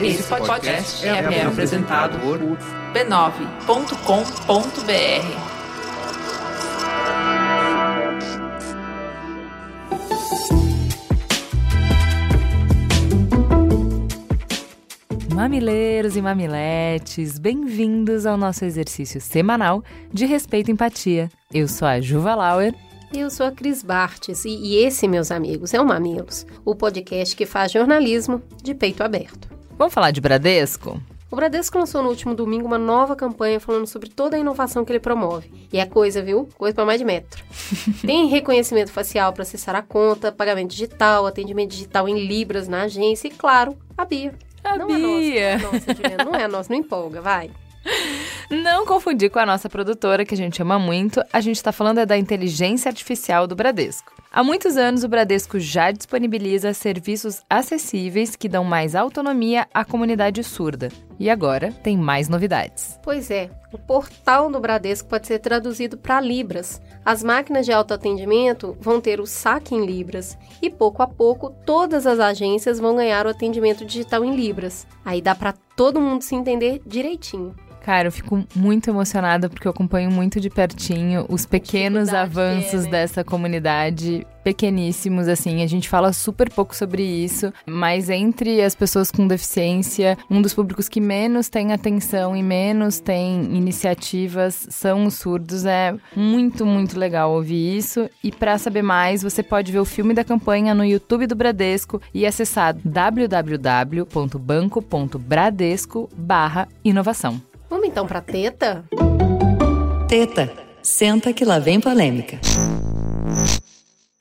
Esse podcast é, é apresentado por b9.com.br. Mamileiros e mamiletes, bem-vindos ao nosso exercício semanal de respeito e empatia. Eu sou a Juva Lauer. Eu sou a Cris Bartes e, e esse, meus amigos, é o Mamilos, o podcast que faz jornalismo de peito aberto. Vamos falar de Bradesco? O Bradesco lançou no último domingo uma nova campanha falando sobre toda a inovação que ele promove. E é coisa, viu? Coisa para mais de metro. Tem reconhecimento facial para acessar a conta, pagamento digital, atendimento digital em libras na agência e, claro, a Bia. A não Bia. É nossa, nossa, Juliana, não é a nossa, não empolga, vai. Não confundir com a nossa produtora, que a gente ama muito, a gente está falando é da inteligência artificial do Bradesco. Há muitos anos, o Bradesco já disponibiliza serviços acessíveis que dão mais autonomia à comunidade surda. E agora tem mais novidades. Pois é, o portal do Bradesco pode ser traduzido para Libras. As máquinas de autoatendimento vão ter o saque em Libras e pouco a pouco todas as agências vão ganhar o atendimento digital em Libras. Aí dá para todo mundo se entender direitinho. Cara, eu fico muito emocionada porque eu acompanho muito de pertinho os pequenos avanços é, né? dessa comunidade, pequeníssimos, assim. A gente fala super pouco sobre isso, mas entre as pessoas com deficiência, um dos públicos que menos tem atenção e menos tem iniciativas são os surdos. É muito, muito legal ouvir isso. E para saber mais, você pode ver o filme da campanha no YouTube do Bradesco e acessar www.banco.bradesco/inovação. Vamos então para teta? Teta, senta que lá vem polêmica.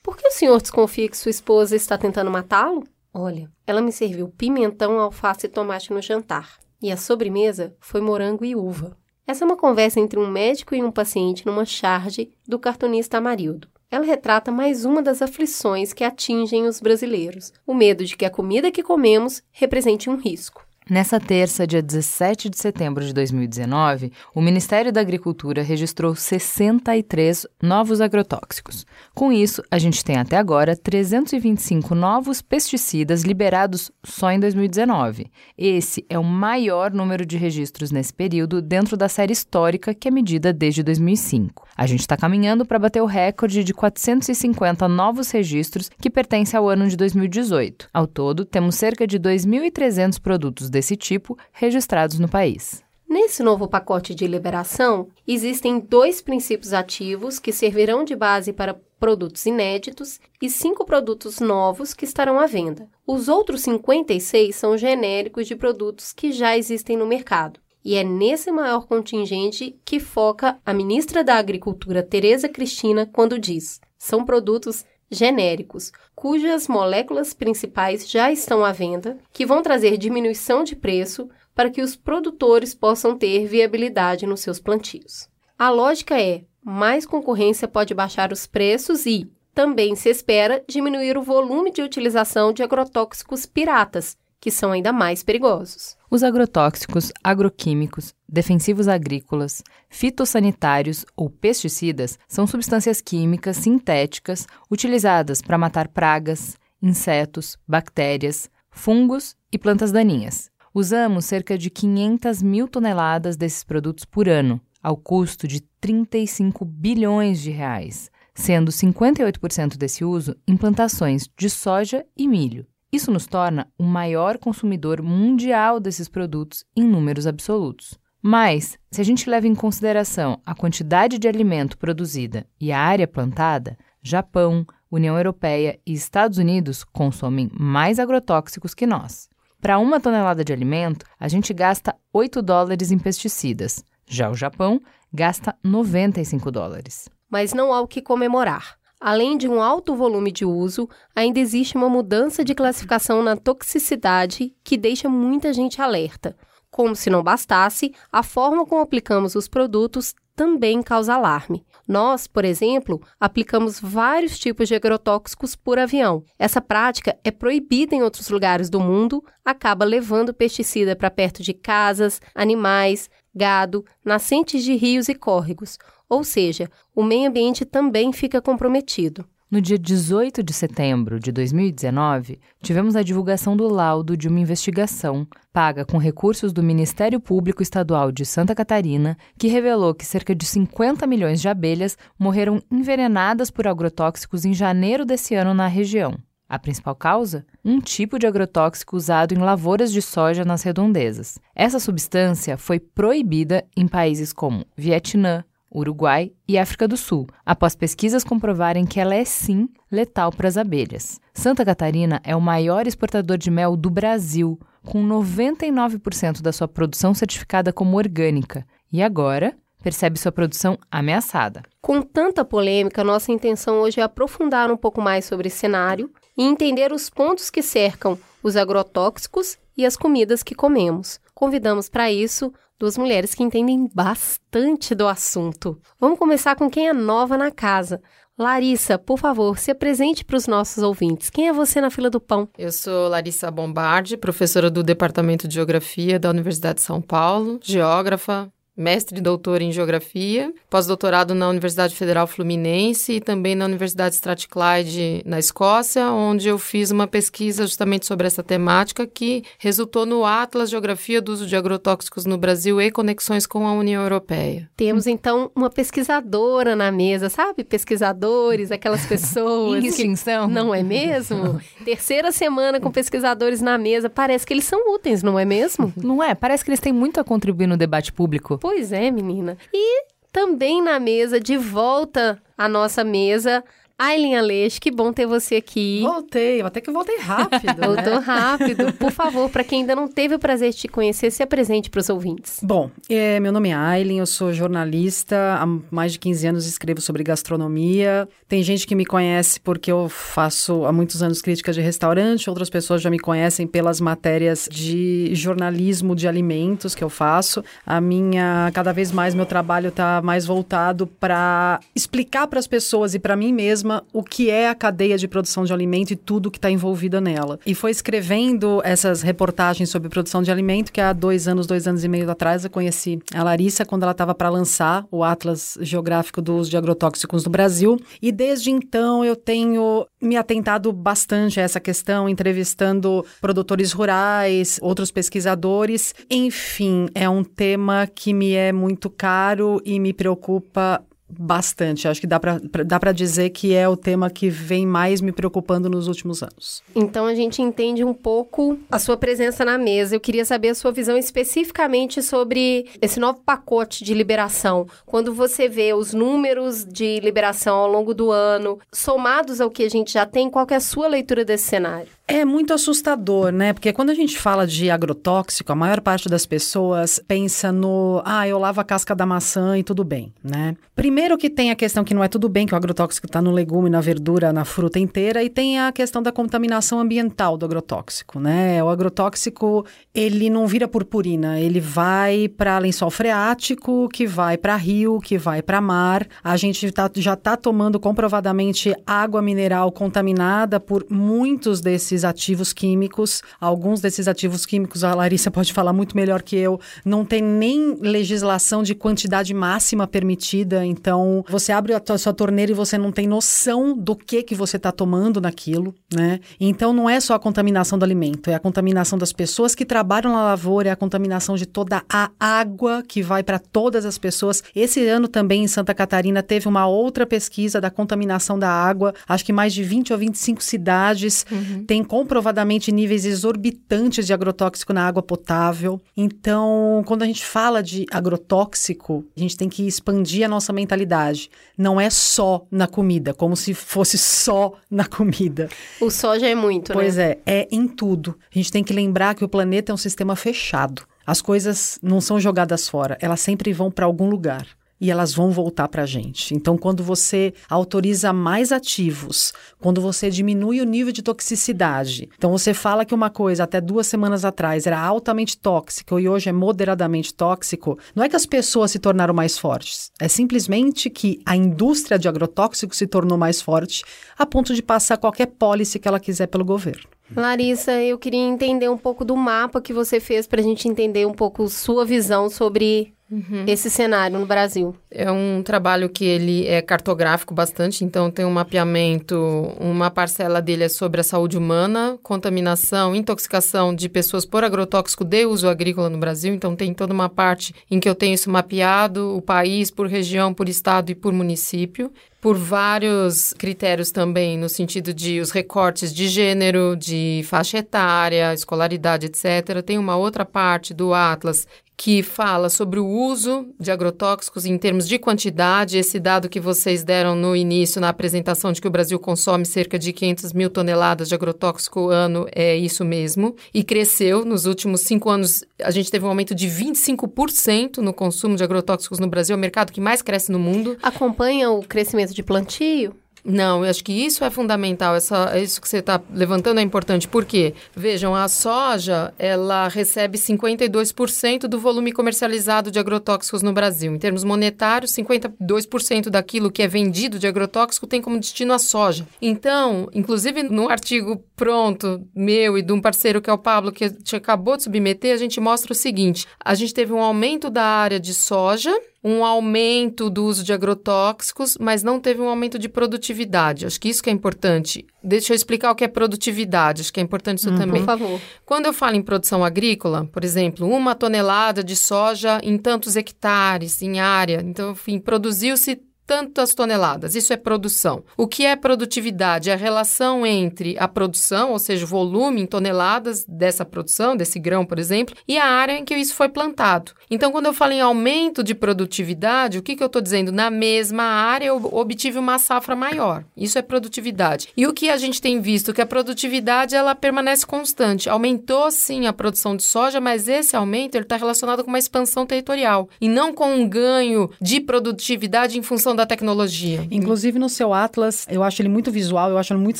Por que o senhor desconfia que sua esposa está tentando matá-lo? Olha, ela me serviu pimentão, alface e tomate no jantar. E a sobremesa foi morango e uva. Essa é uma conversa entre um médico e um paciente numa charge do cartunista Amarildo. Ela retrata mais uma das aflições que atingem os brasileiros: o medo de que a comida que comemos represente um risco. Nessa terça, dia 17 de setembro de 2019, o Ministério da Agricultura registrou 63 novos agrotóxicos. Com isso, a gente tem até agora 325 novos pesticidas liberados só em 2019. Esse é o maior número de registros nesse período dentro da série histórica que é medida desde 2005. A gente está caminhando para bater o recorde de 450 novos registros que pertence ao ano de 2018. Ao todo, temos cerca de 2.300 produtos desse tipo registrados no país. Nesse novo pacote de liberação, existem dois princípios ativos que servirão de base para produtos inéditos e cinco produtos novos que estarão à venda. Os outros 56 são genéricos de produtos que já existem no mercado. E é nesse maior contingente que foca a ministra da Agricultura, Tereza Cristina, quando diz: são produtos genéricos, cujas moléculas principais já estão à venda, que vão trazer diminuição de preço para que os produtores possam ter viabilidade nos seus plantios. A lógica é: mais concorrência pode baixar os preços e, também se espera, diminuir o volume de utilização de agrotóxicos piratas, que são ainda mais perigosos. Os agrotóxicos, agroquímicos, defensivos agrícolas, fitossanitários ou pesticidas são substâncias químicas sintéticas utilizadas para matar pragas, insetos, bactérias, fungos e plantas daninhas. Usamos cerca de 500 mil toneladas desses produtos por ano, ao custo de 35 bilhões de reais, sendo 58% desse uso em plantações de soja e milho. Isso nos torna o maior consumidor mundial desses produtos em números absolutos. Mas, se a gente leva em consideração a quantidade de alimento produzida e a área plantada, Japão, União Europeia e Estados Unidos consomem mais agrotóxicos que nós. Para uma tonelada de alimento, a gente gasta 8 dólares em pesticidas. Já o Japão gasta 95 dólares. Mas não há o que comemorar. Além de um alto volume de uso, ainda existe uma mudança de classificação na toxicidade que deixa muita gente alerta. Como se não bastasse, a forma como aplicamos os produtos também causa alarme. Nós, por exemplo, aplicamos vários tipos de agrotóxicos por avião. Essa prática é proibida em outros lugares do mundo, acaba levando pesticida para perto de casas, animais, gado, nascentes de rios e córregos, ou seja, o meio ambiente também fica comprometido. No dia 18 de setembro de 2019, tivemos a divulgação do laudo de uma investigação paga com recursos do Ministério Público Estadual de Santa Catarina, que revelou que cerca de 50 milhões de abelhas morreram envenenadas por agrotóxicos em janeiro desse ano na região. A principal causa? Um tipo de agrotóxico usado em lavouras de soja nas redondezas. Essa substância foi proibida em países como Vietnã, Uruguai e África do Sul, após pesquisas comprovarem que ela é sim letal para as abelhas. Santa Catarina é o maior exportador de mel do Brasil, com 99% da sua produção certificada como orgânica, e agora percebe sua produção ameaçada. Com tanta polêmica, nossa intenção hoje é aprofundar um pouco mais sobre esse cenário e entender os pontos que cercam os agrotóxicos e as comidas que comemos. Convidamos para isso duas mulheres que entendem bastante do assunto. Vamos começar com quem é nova na casa. Larissa, por favor, se apresente para os nossos ouvintes. Quem é você na fila do pão? Eu sou Larissa Bombardi, professora do Departamento de Geografia da Universidade de São Paulo, geógrafa, mestre e doutor em Geografia, pós-doutorado na Universidade Federal Fluminense e também na Universidade Strathclyde, na Escócia, onde eu fiz uma pesquisa justamente sobre essa temática que resultou no Atlas Geografia do uso de agrotóxicos no Brasil e conexões com a União Europeia. Temos, então, uma pesquisadora na mesa, sabe? Pesquisadores, aquelas pessoas... em extinção. Que... Não é mesmo? Terceira semana com pesquisadores na mesa, parece que eles são úteis, não é mesmo? Não é? Parece que eles têm muito a contribuir no debate público. Pois é, menina. E também na mesa, de volta à nossa mesa, Aileen Aleix, que bom ter você aqui. Voltei, até que voltei rápido. né? Voltou rápido. Por favor, para quem ainda não teve o prazer de te conhecer, se apresente para os ouvintes. Bom, é, meu nome é Aileen, eu sou jornalista, há mais de 15 anos escrevo sobre gastronomia. Tem gente que me conhece porque eu faço há muitos anos críticas de restaurante, outras pessoas já me conhecem pelas matérias de jornalismo de alimentos que eu faço. A minha, cada vez mais, meu trabalho está mais voltado para explicar para as pessoas e para mim mesma o que é a cadeia de produção de alimento e tudo que está envolvida nela. E foi escrevendo essas reportagens sobre produção de alimento que há dois anos, dois anos e meio atrás, eu conheci a Larissa quando ela estava para lançar o Atlas Geográfico dos de Agrotóxicos Brasil. E desde então eu tenho me atentado bastante a essa questão, entrevistando produtores rurais, outros pesquisadores. Enfim, é um tema que me é muito caro e me preocupa bastante. Acho que dá para dizer que é o tema que vem mais me preocupando nos últimos anos. Então a gente entende um pouco a sua presença na mesa. Eu queria saber a sua visão especificamente sobre esse novo pacote de liberação. Quando você vê os números de liberação ao longo do ano, somados ao que a gente já tem, qual é a sua leitura desse cenário? É muito assustador, né? Porque quando a gente fala de agrotóxico, a maior parte das pessoas pensa no, ah, eu lavo a casca da maçã e tudo bem, né? Primeiro que tem a questão que não é tudo bem, que o agrotóxico está no legume, na verdura, na fruta inteira, e tem a questão da contaminação ambiental do agrotóxico, né? O agrotóxico, ele não vira purpurina, ele vai para lençol freático, que vai para rio, que vai para mar. A gente tá, já está tomando comprovadamente água mineral contaminada por muitos desses ativos químicos. Alguns desses ativos químicos, a Larissa pode falar muito melhor que eu, não tem nem legislação de quantidade máxima permitida. Então, você abre a sua torneira e você não tem noção do que que você está tomando naquilo, né? Então, não é só a contaminação do alimento, é a contaminação das pessoas que trabalham na lavoura, é a contaminação de toda a água que vai para todas as pessoas. Esse ano também em Santa Catarina teve uma outra pesquisa da contaminação da água. Acho que mais de 20 ou 25 cidades uhum. têm comprovadamente níveis exorbitantes de agrotóxico na água potável. Então, quando a gente fala de agrotóxico, a gente tem que expandir a nossa mentalidade. Não é só na comida, como se fosse só na comida. O só já é muito, pois né? Pois é, é em tudo. A gente tem que lembrar que o planeta é um sistema fechado. As coisas não são jogadas fora, elas sempre vão para algum lugar e elas vão voltar para a gente. Então, quando você autoriza mais ativos, quando você diminui o nível de toxicidade, então você fala que uma coisa até duas semanas atrás era altamente tóxica e hoje é moderadamente tóxico, não é que as pessoas se tornaram mais fortes, é simplesmente que a indústria de agrotóxicos se tornou mais forte a ponto de passar qualquer policy que ela quiser pelo governo. Larissa, eu queria entender um pouco do mapa que você fez para a gente entender um pouco sua visão sobre uhum. esse cenário no Brasil? É um trabalho que ele é cartográfico bastante, então tem um mapeamento, uma parcela dele é sobre a saúde humana, contaminação, intoxicação de pessoas por agrotóxico de uso agrícola no Brasil, então tem toda uma parte em que eu tenho isso mapeado, o país por região, por estado e por município por vários critérios também, no sentido de os recortes de gênero, de faixa etária, escolaridade, etc. Tem uma outra parte do Atlas que fala sobre o uso de agrotóxicos em termos de quantidade. Esse dado que vocês deram no início, na apresentação, de que o Brasil consome cerca de 500 mil toneladas de agrotóxico ano, é isso mesmo. E cresceu nos últimos cinco anos. A gente teve um aumento de 25% no consumo de agrotóxicos no Brasil, é o mercado que mais cresce no mundo. Acompanha o crescimento de plantio? Não, eu acho que isso é fundamental. Essa, isso que você está levantando é importante. Por quê? Vejam, a soja ela recebe 52% do volume comercializado de agrotóxicos no Brasil. Em termos monetários, 52% daquilo que é vendido de agrotóxico tem como destino a soja. Então, inclusive no artigo pronto meu e de um parceiro que é o Pablo, que acabou de submeter, a gente mostra o seguinte: a gente teve um aumento da área de soja um aumento do uso de agrotóxicos, mas não teve um aumento de produtividade. Acho que isso que é importante. Deixa eu explicar o que é produtividade, acho que é importante isso uhum. também. Por favor. Quando eu falo em produção agrícola, por exemplo, uma tonelada de soja em tantos hectares, em área, então, enfim, produziu-se tantas toneladas. Isso é produção. O que é produtividade? É a relação entre a produção, ou seja, o volume em toneladas dessa produção, desse grão, por exemplo, e a área em que isso foi plantado. Então, quando eu falo em aumento de produtividade, o que, que eu estou dizendo? Na mesma área eu obtive uma safra maior. Isso é produtividade. E o que a gente tem visto? Que a produtividade ela permanece constante. Aumentou sim a produção de soja, mas esse aumento está relacionado com uma expansão territorial e não com um ganho de produtividade em função da da tecnologia. Inclusive no seu Atlas, eu acho ele muito visual, eu acho ele muito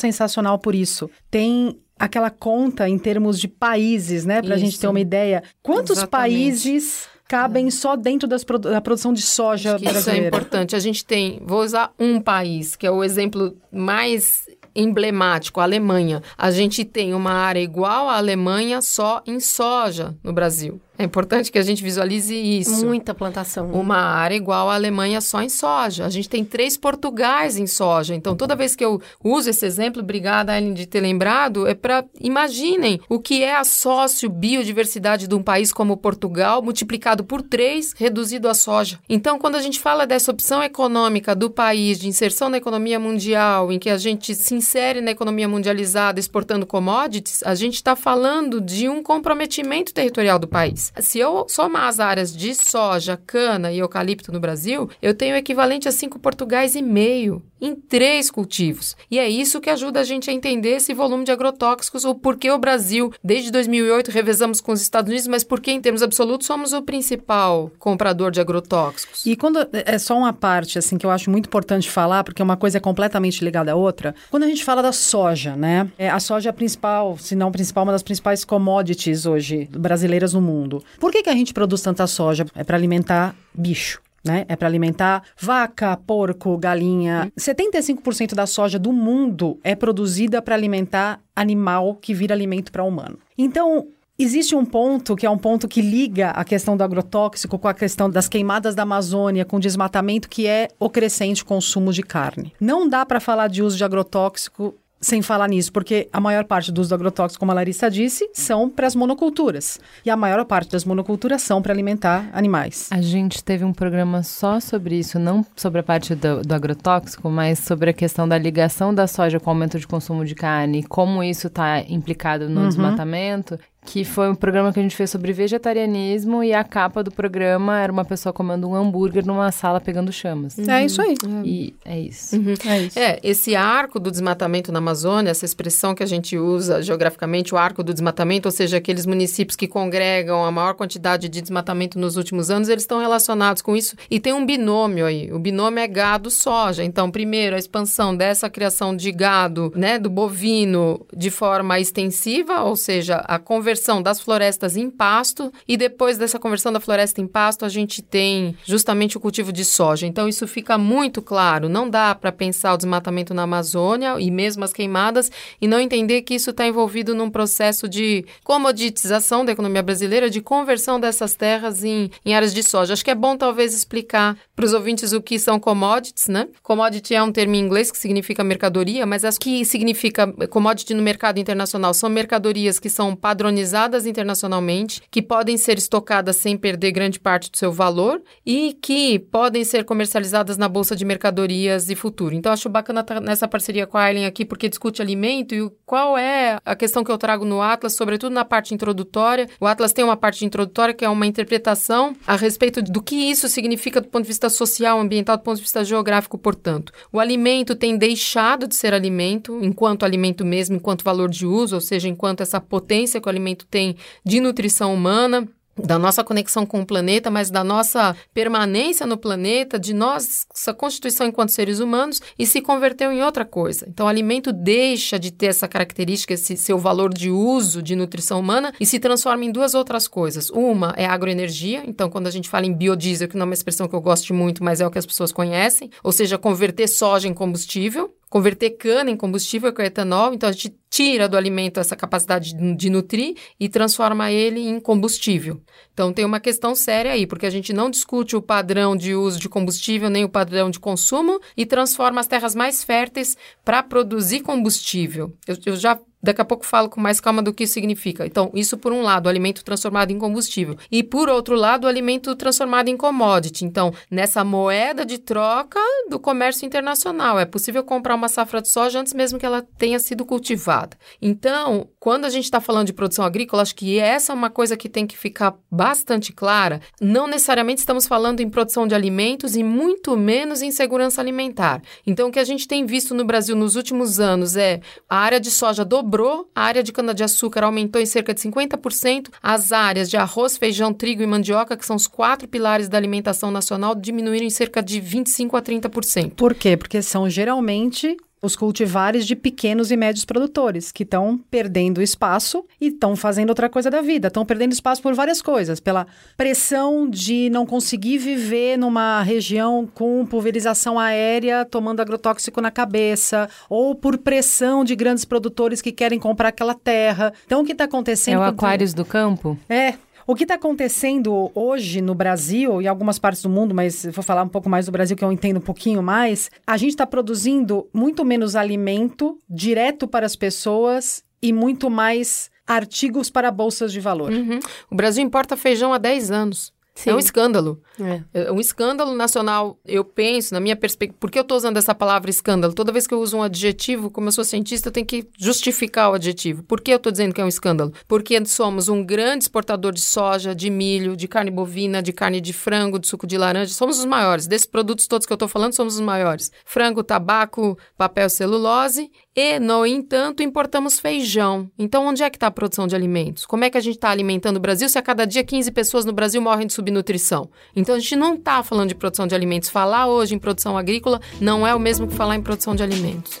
sensacional por isso. Tem aquela conta em termos de países, né? Para a gente ter uma ideia. Quantos Exatamente. países cabem só dentro das, da produção de soja brasileira? Isso é importante. A gente tem, vou usar um país, que é o exemplo mais emblemático, a Alemanha. A gente tem uma área igual à Alemanha só em soja no Brasil. É importante que a gente visualize isso. Muita plantação. Uma área igual à Alemanha só em soja. A gente tem três Portugais em soja. Então, toda vez que eu uso esse exemplo, obrigada, Ellen, de ter lembrado, é para imaginem o que é a sócio-biodiversidade de um país como Portugal, multiplicado por três, reduzido a soja. Então, quando a gente fala dessa opção econômica do país, de inserção na economia mundial, em que a gente se insere na economia mundializada exportando commodities, a gente está falando de um comprometimento territorial do país. Se eu somar as áreas de soja, cana e eucalipto no Brasil, eu tenho o equivalente a cinco Portugais e meio em três cultivos. E é isso que ajuda a gente a entender esse volume de agrotóxicos, o porquê o Brasil, desde 2008, revezamos com os Estados Unidos, mas porque, em termos absolutos, somos o principal comprador de agrotóxicos. E quando é só uma parte, assim, que eu acho muito importante falar, porque uma coisa é completamente ligada à outra, quando a gente fala da soja, né? É, a soja é a principal, se não principal, uma das principais commodities hoje brasileiras no mundo. Por que, que a gente produz tanta soja? É para alimentar bicho né? É para alimentar vaca, porco, galinha. 75% da soja do mundo é produzida para alimentar animal que vira alimento para humano. Então, Existe um ponto que é um ponto que liga a questão do agrotóxico com a questão das queimadas da Amazônia, com o desmatamento, que é o crescente consumo de carne. Não dá para falar de uso de agrotóxico sem falar nisso, porque a maior parte dos agrotóxicos, como a Larissa disse, são para as monoculturas. E a maior parte das monoculturas são para alimentar animais. A gente teve um programa só sobre isso, não sobre a parte do, do agrotóxico, mas sobre a questão da ligação da soja com o aumento de consumo de carne, como isso está implicado no uhum. desmatamento que foi um programa que a gente fez sobre vegetarianismo e a capa do programa era uma pessoa comendo um hambúrguer numa sala pegando chamas. Uhum. É isso aí. E é isso. Uhum. É isso. É, esse arco do desmatamento na Amazônia, essa expressão que a gente usa geograficamente, o arco do desmatamento, ou seja, aqueles municípios que congregam a maior quantidade de desmatamento nos últimos anos, eles estão relacionados com isso e tem um binômio aí. O binômio é gado-soja. Então, primeiro, a expansão dessa criação de gado, né, do bovino de forma extensiva, ou seja, a conversão conversão das florestas em pasto e depois dessa conversão da floresta em pasto a gente tem justamente o cultivo de soja. Então isso fica muito claro. Não dá para pensar o desmatamento na Amazônia e mesmo as queimadas e não entender que isso está envolvido num processo de comoditização da economia brasileira, de conversão dessas terras em, em áreas de soja. Acho que é bom talvez explicar para os ouvintes o que são commodities, né? Commodity é um termo em inglês que significa mercadoria, mas as que significa commodity no mercado internacional são mercadorias que são padronizadas internacionalmente, que podem ser estocadas sem perder grande parte do seu valor e que podem ser comercializadas na bolsa de mercadorias e futuro. Então acho bacana estar nessa parceria com a Aileen aqui porque discute alimento e qual é a questão que eu trago no Atlas, sobretudo na parte introdutória. O Atlas tem uma parte introdutória que é uma interpretação a respeito do que isso significa do ponto de vista social, ambiental, do ponto de vista geográfico, portanto. O alimento tem deixado de ser alimento, enquanto alimento mesmo, enquanto valor de uso, ou seja, enquanto essa potência que o alimento tem de nutrição humana da nossa conexão com o planeta, mas da nossa permanência no planeta, de nossa constituição enquanto seres humanos e se converteu em outra coisa. Então, o alimento deixa de ter essa característica, esse seu valor de uso de nutrição humana e se transforma em duas outras coisas. Uma é agroenergia, então quando a gente fala em biodiesel, que não é uma expressão que eu gosto muito, mas é o que as pessoas conhecem, ou seja, converter soja em combustível, converter cana em combustível com etanol, então a gente tira do alimento essa capacidade de, de nutrir e transforma ele em combustível. Então tem uma questão séria aí, porque a gente não discute o padrão de uso de combustível nem o padrão de consumo e transforma as terras mais férteis para produzir combustível. Eu, eu já Daqui a pouco falo com mais calma do que isso significa. Então, isso por um lado, alimento transformado em combustível. E por outro lado, alimento transformado em commodity. Então, nessa moeda de troca do comércio internacional. É possível comprar uma safra de soja antes mesmo que ela tenha sido cultivada. Então, quando a gente está falando de produção agrícola, acho que essa é uma coisa que tem que ficar bastante clara. Não necessariamente estamos falando em produção de alimentos e muito menos em segurança alimentar. Então, o que a gente tem visto no Brasil nos últimos anos é a área de soja dobrou dobrou, a área de cana-de-açúcar aumentou em cerca de 50%, as áreas de arroz, feijão, trigo e mandioca, que são os quatro pilares da alimentação nacional, diminuíram em cerca de 25% a 30%. Por quê? Porque são geralmente os cultivares de pequenos e médios produtores, que estão perdendo espaço e estão fazendo outra coisa da vida. Estão perdendo espaço por várias coisas. Pela pressão de não conseguir viver numa região com pulverização aérea, tomando agrotóxico na cabeça, ou por pressão de grandes produtores que querem comprar aquela terra. Então, o que está acontecendo... É o Aquários do Campo? É, o que está acontecendo hoje no Brasil e algumas partes do mundo, mas vou falar um pouco mais do Brasil que eu entendo um pouquinho mais, a gente está produzindo muito menos alimento direto para as pessoas e muito mais artigos para bolsas de valor. Uhum. O Brasil importa feijão há 10 anos. Sim. É um escândalo. É. é. um escândalo nacional. Eu penso, na minha perspectiva, por que eu estou usando essa palavra escândalo? Toda vez que eu uso um adjetivo, como eu sou cientista, eu tenho que justificar o adjetivo. Por que eu estou dizendo que é um escândalo? Porque somos um grande exportador de soja, de milho, de carne bovina, de carne de frango, de suco de laranja. Somos os maiores. Desses produtos todos que eu estou falando, somos os maiores. Frango, tabaco, papel, celulose e, no entanto, importamos feijão. Então, onde é que está a produção de alimentos? Como é que a gente está alimentando o Brasil se a cada dia 15 pessoas no Brasil morrem de subnutrição? Então, a gente não está falando de produção de alimentos. Falar hoje em produção agrícola não é o mesmo que falar em produção de alimentos.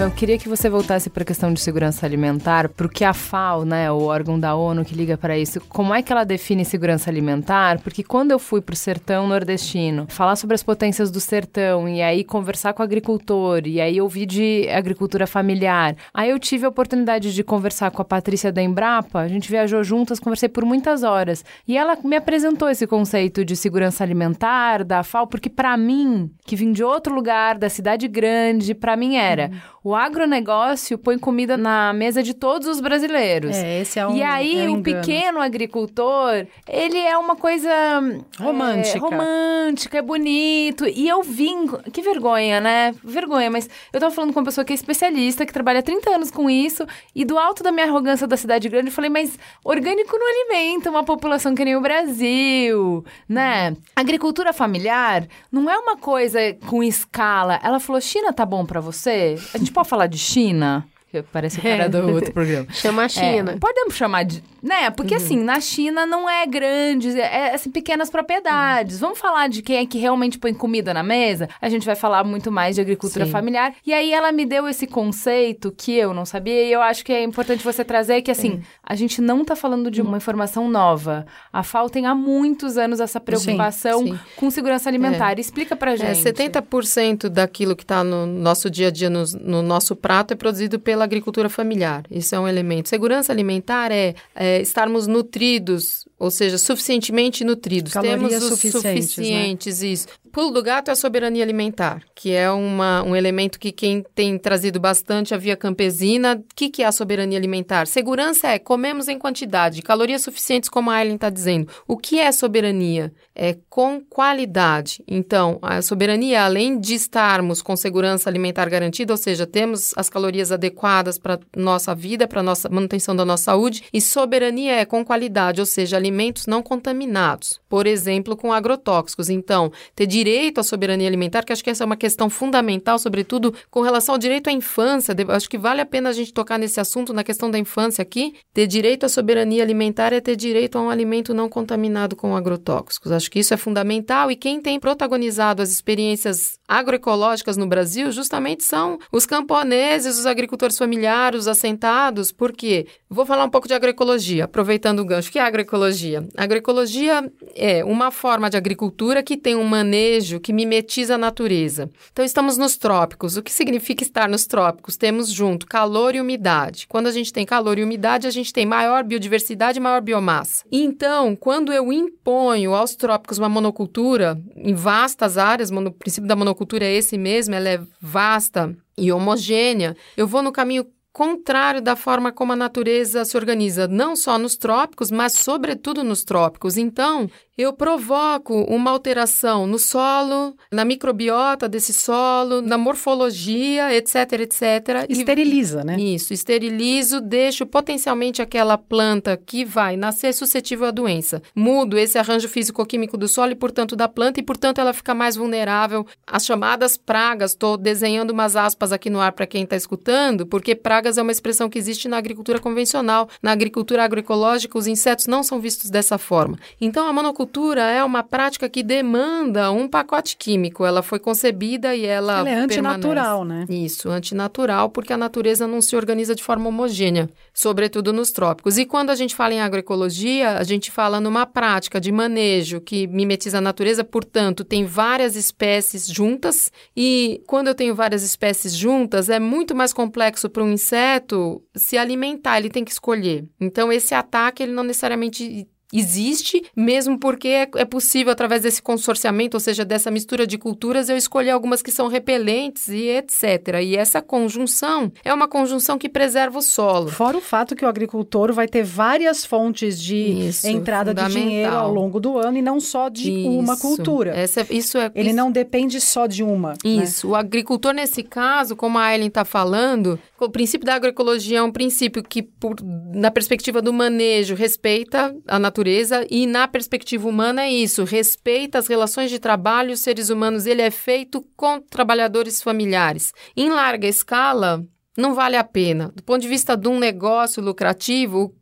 Eu queria que você voltasse para a questão de segurança alimentar, porque a FAO, né, o órgão da ONU que liga para isso, como é que ela define segurança alimentar? Porque quando eu fui para o sertão nordestino, falar sobre as potências do sertão e aí conversar com o agricultor e aí ouvir de agricultura familiar, aí eu tive a oportunidade de conversar com a Patrícia da Embrapa, a gente viajou juntas, conversei por muitas horas e ela me apresentou esse conceito de segurança alimentar da FAO, porque para mim, que vim de outro lugar, da cidade grande, para mim era uhum o agronegócio põe comida na mesa de todos os brasileiros. É, esse é um E aí, é um o pequeno agricultor, ele é uma coisa... Romântica. É, romântica, é bonito. E eu vim... Que vergonha, né? Vergonha, mas eu tava falando com uma pessoa que é especialista, que trabalha 30 anos com isso, e do alto da minha arrogância da cidade grande, eu falei, mas orgânico não alimenta uma população que nem o Brasil, né? Agricultura familiar não é uma coisa com escala. Ela falou, China tá bom para você? A gente pode falar de China? Parece o cara do outro programa. Chama a China. É, podemos chamar de né? Porque Uhum. assim, na China não é grande, é assim, pequenas propriedades. Uhum. Vamos falar de quem é que realmente põe comida na mesa? A gente vai falar muito mais de agricultura Sim. familiar. E aí ela me deu esse conceito que eu não sabia e eu acho que é importante você trazer que assim, a gente não tá falando de uma informação nova. A FAO tem há muitos anos essa preocupação sim. com segurança alimentar. Explica pra É, gente. 70% daquilo que está no nosso dia a dia, no, no nosso prato, é produzido pela agricultura familiar. Isso é um elemento. Segurança alimentar é, é estarmos nutridos, ou seja, suficientemente nutridos. Calorias Temos os suficientes, né? suficientes, isso. Pulo do gato é a soberania alimentar, que é uma, um elemento que quem tem trazido bastante a via campesina. O que, que é a soberania alimentar? Segurança é comemos em quantidade, calorias suficientes, como a Aileen está dizendo. O que é soberania? É com qualidade. Então, a soberania, além de estarmos com segurança alimentar garantida, ou seja, temos as calorias adequadas para nossa vida, para nossa manutenção da nossa saúde, e soberania é com qualidade, ou seja, alimentos não contaminados. Por exemplo, com agrotóxicos. Então, ter direito à soberania alimentar, que acho que essa é uma questão fundamental, sobretudo com relação ao direito à infância. Acho que vale a pena a gente tocar nesse assunto, na questão da infância aqui. Ter direito à soberania alimentar é ter direito a um alimento não contaminado com agrotóxicos. Acho que isso é fundamental e quem tem protagonizado as experiências agroecológicas no Brasil justamente são os camponeses, os agricultores familiares, os assentados. Por quê? Vou falar um pouco de agroecologia, aproveitando o gancho. O que é agroecologia? Agroecologia é uma forma de agricultura que tem um manejo que mimetiza a natureza. Então, estamos nos trópicos. O que significa estar nos trópicos? Temos junto calor e umidade. Quando a gente tem calor e umidade, a gente tem maior biodiversidade e maior biomassa. Então, quando eu imponho aos trópicos uma monocultura em vastas áreas, o princípio da monocultura é esse mesmo, ela é vasta e homogênea, eu vou no caminho contrário da forma como a natureza se organiza, não só nos trópicos, mas sobretudo nos trópicos. Então, eu provoco uma alteração no solo, na microbiota desse solo, na morfologia, etc, etc. e- Esteriliza, né? isso, esterilizo, deixo potencialmente aquela planta que vai nascer suscetível à doença. Mudo esse arranjo físico-químico do solo e, portanto, da planta, e, portanto, ela fica mais vulnerável às chamadas pragas. Estou desenhando umas aspas aqui no ar para quem está escutando, porque pragas é uma expressão que existe na agricultura convencional. Na agricultura agroecológica, os insetos não são vistos dessa forma. Então, a monocultura é uma prática que demanda um pacote químico. Ela foi concebida e ela. Ela é antinatural, né? Isso, antinatural, porque a natureza não se organiza de forma homogênea, sobretudo nos trópicos. E quando a gente fala em agroecologia, a gente fala numa prática de manejo que mimetiza a natureza, portanto, tem várias espécies juntas. E quando eu tenho várias espécies juntas, é muito mais complexo para um inseto se alimentar, ele tem que escolher. Então, esse ataque, ele não necessariamente existe, mesmo porque é, é possível, através desse consorciamento, ou seja, dessa mistura de culturas, eu escolher algumas que são repelentes e etc. E essa conjunção é uma conjunção que preserva o solo. Fora o fato que o agricultor vai ter várias fontes de Isso, entrada de dinheiro ao longo do ano e não só de uma Isso. cultura. Essa, isso é, Ele isso- não depende só de uma. né? Isso. O agricultor, nesse caso, como a Ellen está falando, o princípio da agroecologia é um princípio que, por- na perspectiva do manejo, respeita a natureza e, na perspectiva humana, é isso. Respeita as relações de trabalho, os seres humanos. Ele é feito com trabalhadores familiares. Em larga escala, não vale a pena. Do ponto de vista de um negócio lucrativo,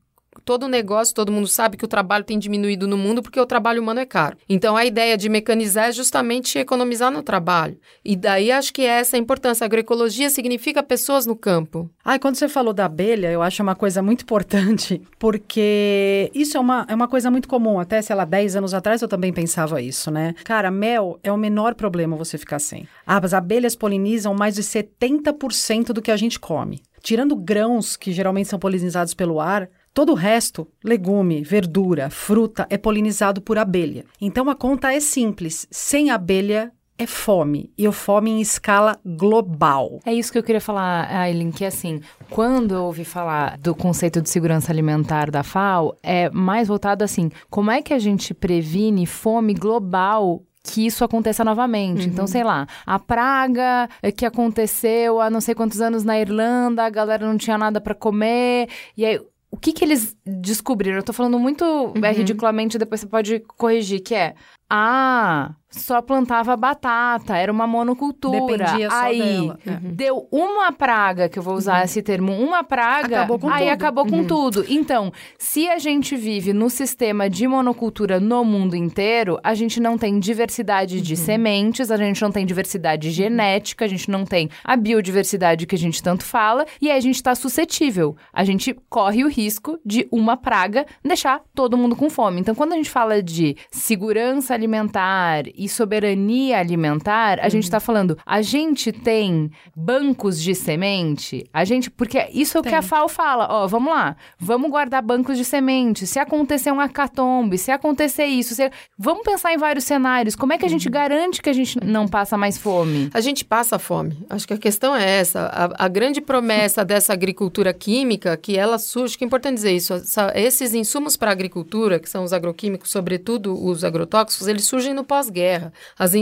todo negócio, todo mundo sabe que o trabalho tem diminuído no mundo porque o trabalho humano é caro. Então a ideia de mecanizar é justamente economizar no trabalho. E daí acho que essa é a importância. Agroecologia significa pessoas no campo. Ai, quando você falou da abelha, eu acho uma coisa muito importante, porque isso é uma, é uma coisa muito comum. Até, sei lá, 10 anos atrás eu também pensava isso, né? Cara, mel é o menor problema você ficar sem. As abelhas polinizam mais de 70% do que a gente come. Tirando grãos, que geralmente são polinizados pelo ar, todo o resto, legume, verdura, fruta, é polinizado por abelha. Então a conta é simples: sem abelha é fome. E o fome em escala global. É isso que eu queria falar, Aileen, que assim, quando eu ouvi falar do conceito de segurança alimentar da FAO, é mais voltado assim, como é que a gente previne fome global que isso aconteça novamente. Então, sei lá, a praga que aconteceu há não sei quantos anos na Irlanda, a galera não tinha nada para comer, e aí o que que eles descobriram? Eu tô falando muito é, ridiculamente, depois você pode corrigir, que é Ah, só plantava batata, era uma monocultura. Dependia só aí dela, é. deu uma praga, que eu vou usar esse termo, uma praga, Acabou com aí tudo. acabou com tudo. Então, se a gente vive no sistema de monocultura no mundo inteiro, a gente não tem diversidade de sementes, a gente não tem diversidade genética, a gente não tem a biodiversidade que a gente tanto fala, e aí a gente tá suscetível. A gente corre o risco de uma praga deixar todo mundo com fome. Então, quando a gente fala de segurança alimentar e soberania alimentar, a gente tá falando, a gente tem bancos de semente, a gente, porque isso é o que a FAO fala, ó, vamos lá, vamos guardar bancos de semente, se acontecer um acatombe, se acontecer isso, se- vamos pensar em vários cenários, como é que a gente garante que a gente não passa mais fome? A gente passa fome. Acho que a questão é essa. A, a grande promessa dessa agricultura química, que ela surge, que é importante dizer isso, essa- esses insumos para a agricultura, que são os agroquímicos, sobretudo os agrotóxicos, eles surgem no pós-guerra.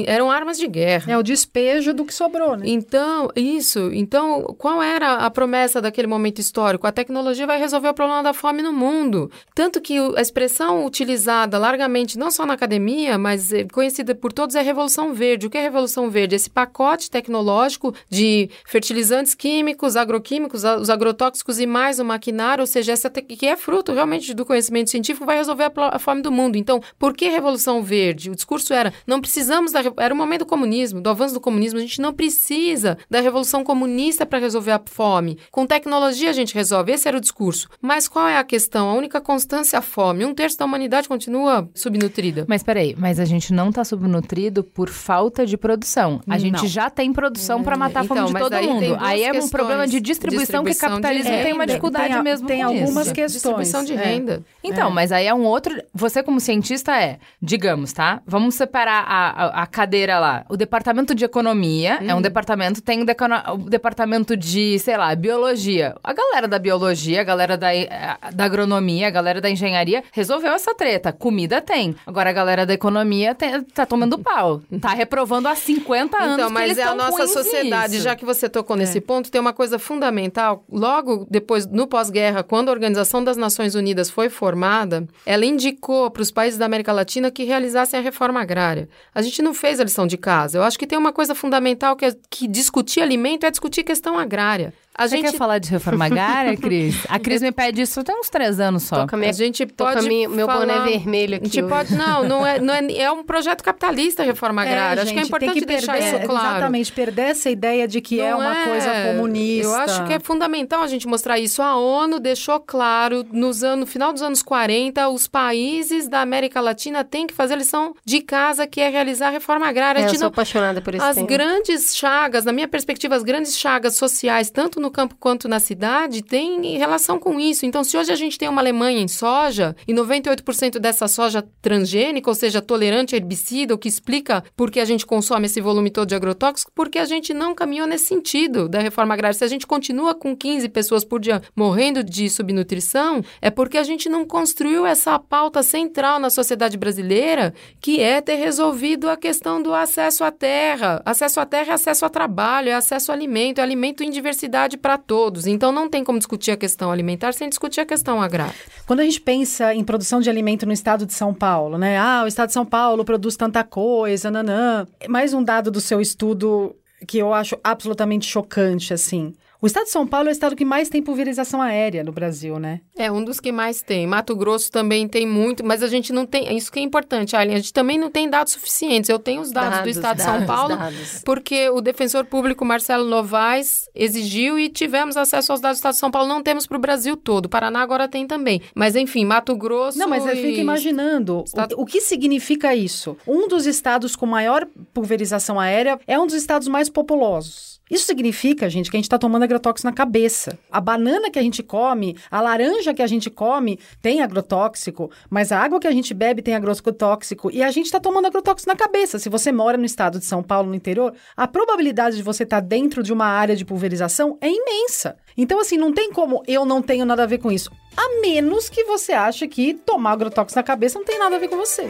Eram armas de guerra. É o despejo do que sobrou, né? Então, isso. Então, qual era a promessa daquele momento histórico? A tecnologia vai resolver o problema da fome no mundo. Tanto que a expressão utilizada largamente, não só na academia, mas eh, conhecida por todos, é Revolução Verde. O que é Revolução Verde? Esse pacote tecnológico de fertilizantes químicos, agroquímicos, os agrotóxicos e mais o maquinário, ou seja, essa que é fruto realmente do conhecimento científico, vai resolver a, a fome do mundo. Então, por que Revolução Verde? O discurso era, não precisamos da... Era o momento do comunismo, do avanço do comunismo, a gente não precisa da Revolução Comunista para resolver a fome. Com tecnologia a gente resolve, esse era o discurso. Mas qual é a questão? A única constância é a fome. Um terço da humanidade continua subnutrida. Mas peraí, mas a gente não tá subnutrido por falta de produção. A gente Não. já tem produção pra matar a fome Então, de todo mundo. Aí é um problema de distribuição, que Distribuição o de capitalismo tem uma dificuldade Tem a- mesmo tem com algumas isso. questões. Distribuição de é. renda. Então, mas aí é um outro. Você, como cientista, é, digamos, tá? Vamos separar a, a, a cadeira lá. O departamento de economia é um departamento, tem o, o departamento de, sei lá, biologia. A galera da biologia, a galera da, eh, da agronomia, a galera da engenharia resolveu essa treta. Comida tem. Agora a galera da economia tem- tá tomando pau. Tá reprovando há 50 anos. Então, mas é a nossa sociedade, nisso. já que você tocou nesse ponto, tem uma coisa fundamental. Logo depois, no pós-guerra, quando a Organização das Nações Unidas foi formada, ela indicou para os países da América Latina que realizassem a reforma agrária. A gente não fez a lição de casa. Eu acho que tem uma coisa fundamental que, é, que discutir alimento é discutir questão agrária. A Você gente quer falar de reforma agrária, Cris? A Cris me pede isso tem uns três anos só. Tô com a minha- a gente tô com a pode minha- meu falar- boné vermelho A aqui gente hoje. pode não, não é, não é, é um projeto capitalista a reforma agrária. Acho que é gente, tem importante deixar perder- isso claro. Exatamente, perder essa ideia de que é Não uma coisa comunista. Eu acho que é fundamental a gente mostrar isso. A ONU deixou claro, nos anos, no final dos anos 40, os países da América Latina têm que fazer a lição de casa, que é realizar a reforma agrária. É, a eu gente sou não- apaixonada por esse as tema. grandes chagas, na minha perspectiva, as grandes chagas sociais, tanto no campo quanto na cidade, têm relação com isso. Então, se hoje a gente tem uma Alemanha em soja, e 98% dessa soja transgênica, ou seja, tolerante a herbicida, o que explica por que a gente consome esse volume todo de agrotóxico, porque a gente não caminhou nesse sentido da reforma agrária. Se a gente continua com 15 pessoas por dia morrendo de subnutrição, é porque a gente não construiu essa pauta central na sociedade brasileira, que é ter resolvido a questão do acesso à terra. Acesso à terra é acesso a trabalho, é acesso a alimento, é alimento em diversidade para todos. Então não tem como discutir a questão alimentar sem discutir a questão agrária. Quando a gente pensa em produção de alimento no estado de São Paulo, né? Ah, o estado de São Paulo produz tanta coisa, nanã. Mais um dado do seu estudo que eu acho absolutamente chocante, assim. O estado de São Paulo é o estado que mais tem pulverização aérea no Brasil, né? É um dos que mais tem. Mato Grosso também tem muito, mas a gente não tem. Isso que é importante, Aileen. A gente também não tem dados suficientes. Eu tenho os dados, do Dados, Estado de São dados, Paulo, dados. porque o defensor público Marcelo Novaes exigiu e tivemos acesso aos dados do Estado de São Paulo. Não temos para o Brasil todo. Paraná agora tem também. Mas enfim, Mato Grosso. Não, mas eu e- fico imaginando Estado- o, o que significa isso. Um dos estados com maior pulverização aérea é um dos estados mais populosos. Isso significa, gente, que a gente está tomando agrotóxico na cabeça. A banana que a gente come, a laranja que a gente come tem agrotóxico, mas a água que a gente bebe tem agrotóxico e a gente está tomando agrotóxico na cabeça. Se você mora no estado de São Paulo, no interior, a probabilidade de você estar dentro de uma área de pulverização é imensa. Então, assim, não tem como eu não tenho nada a ver com isso. A menos que você ache que tomar agrotóxico na cabeça não tem nada a ver com você.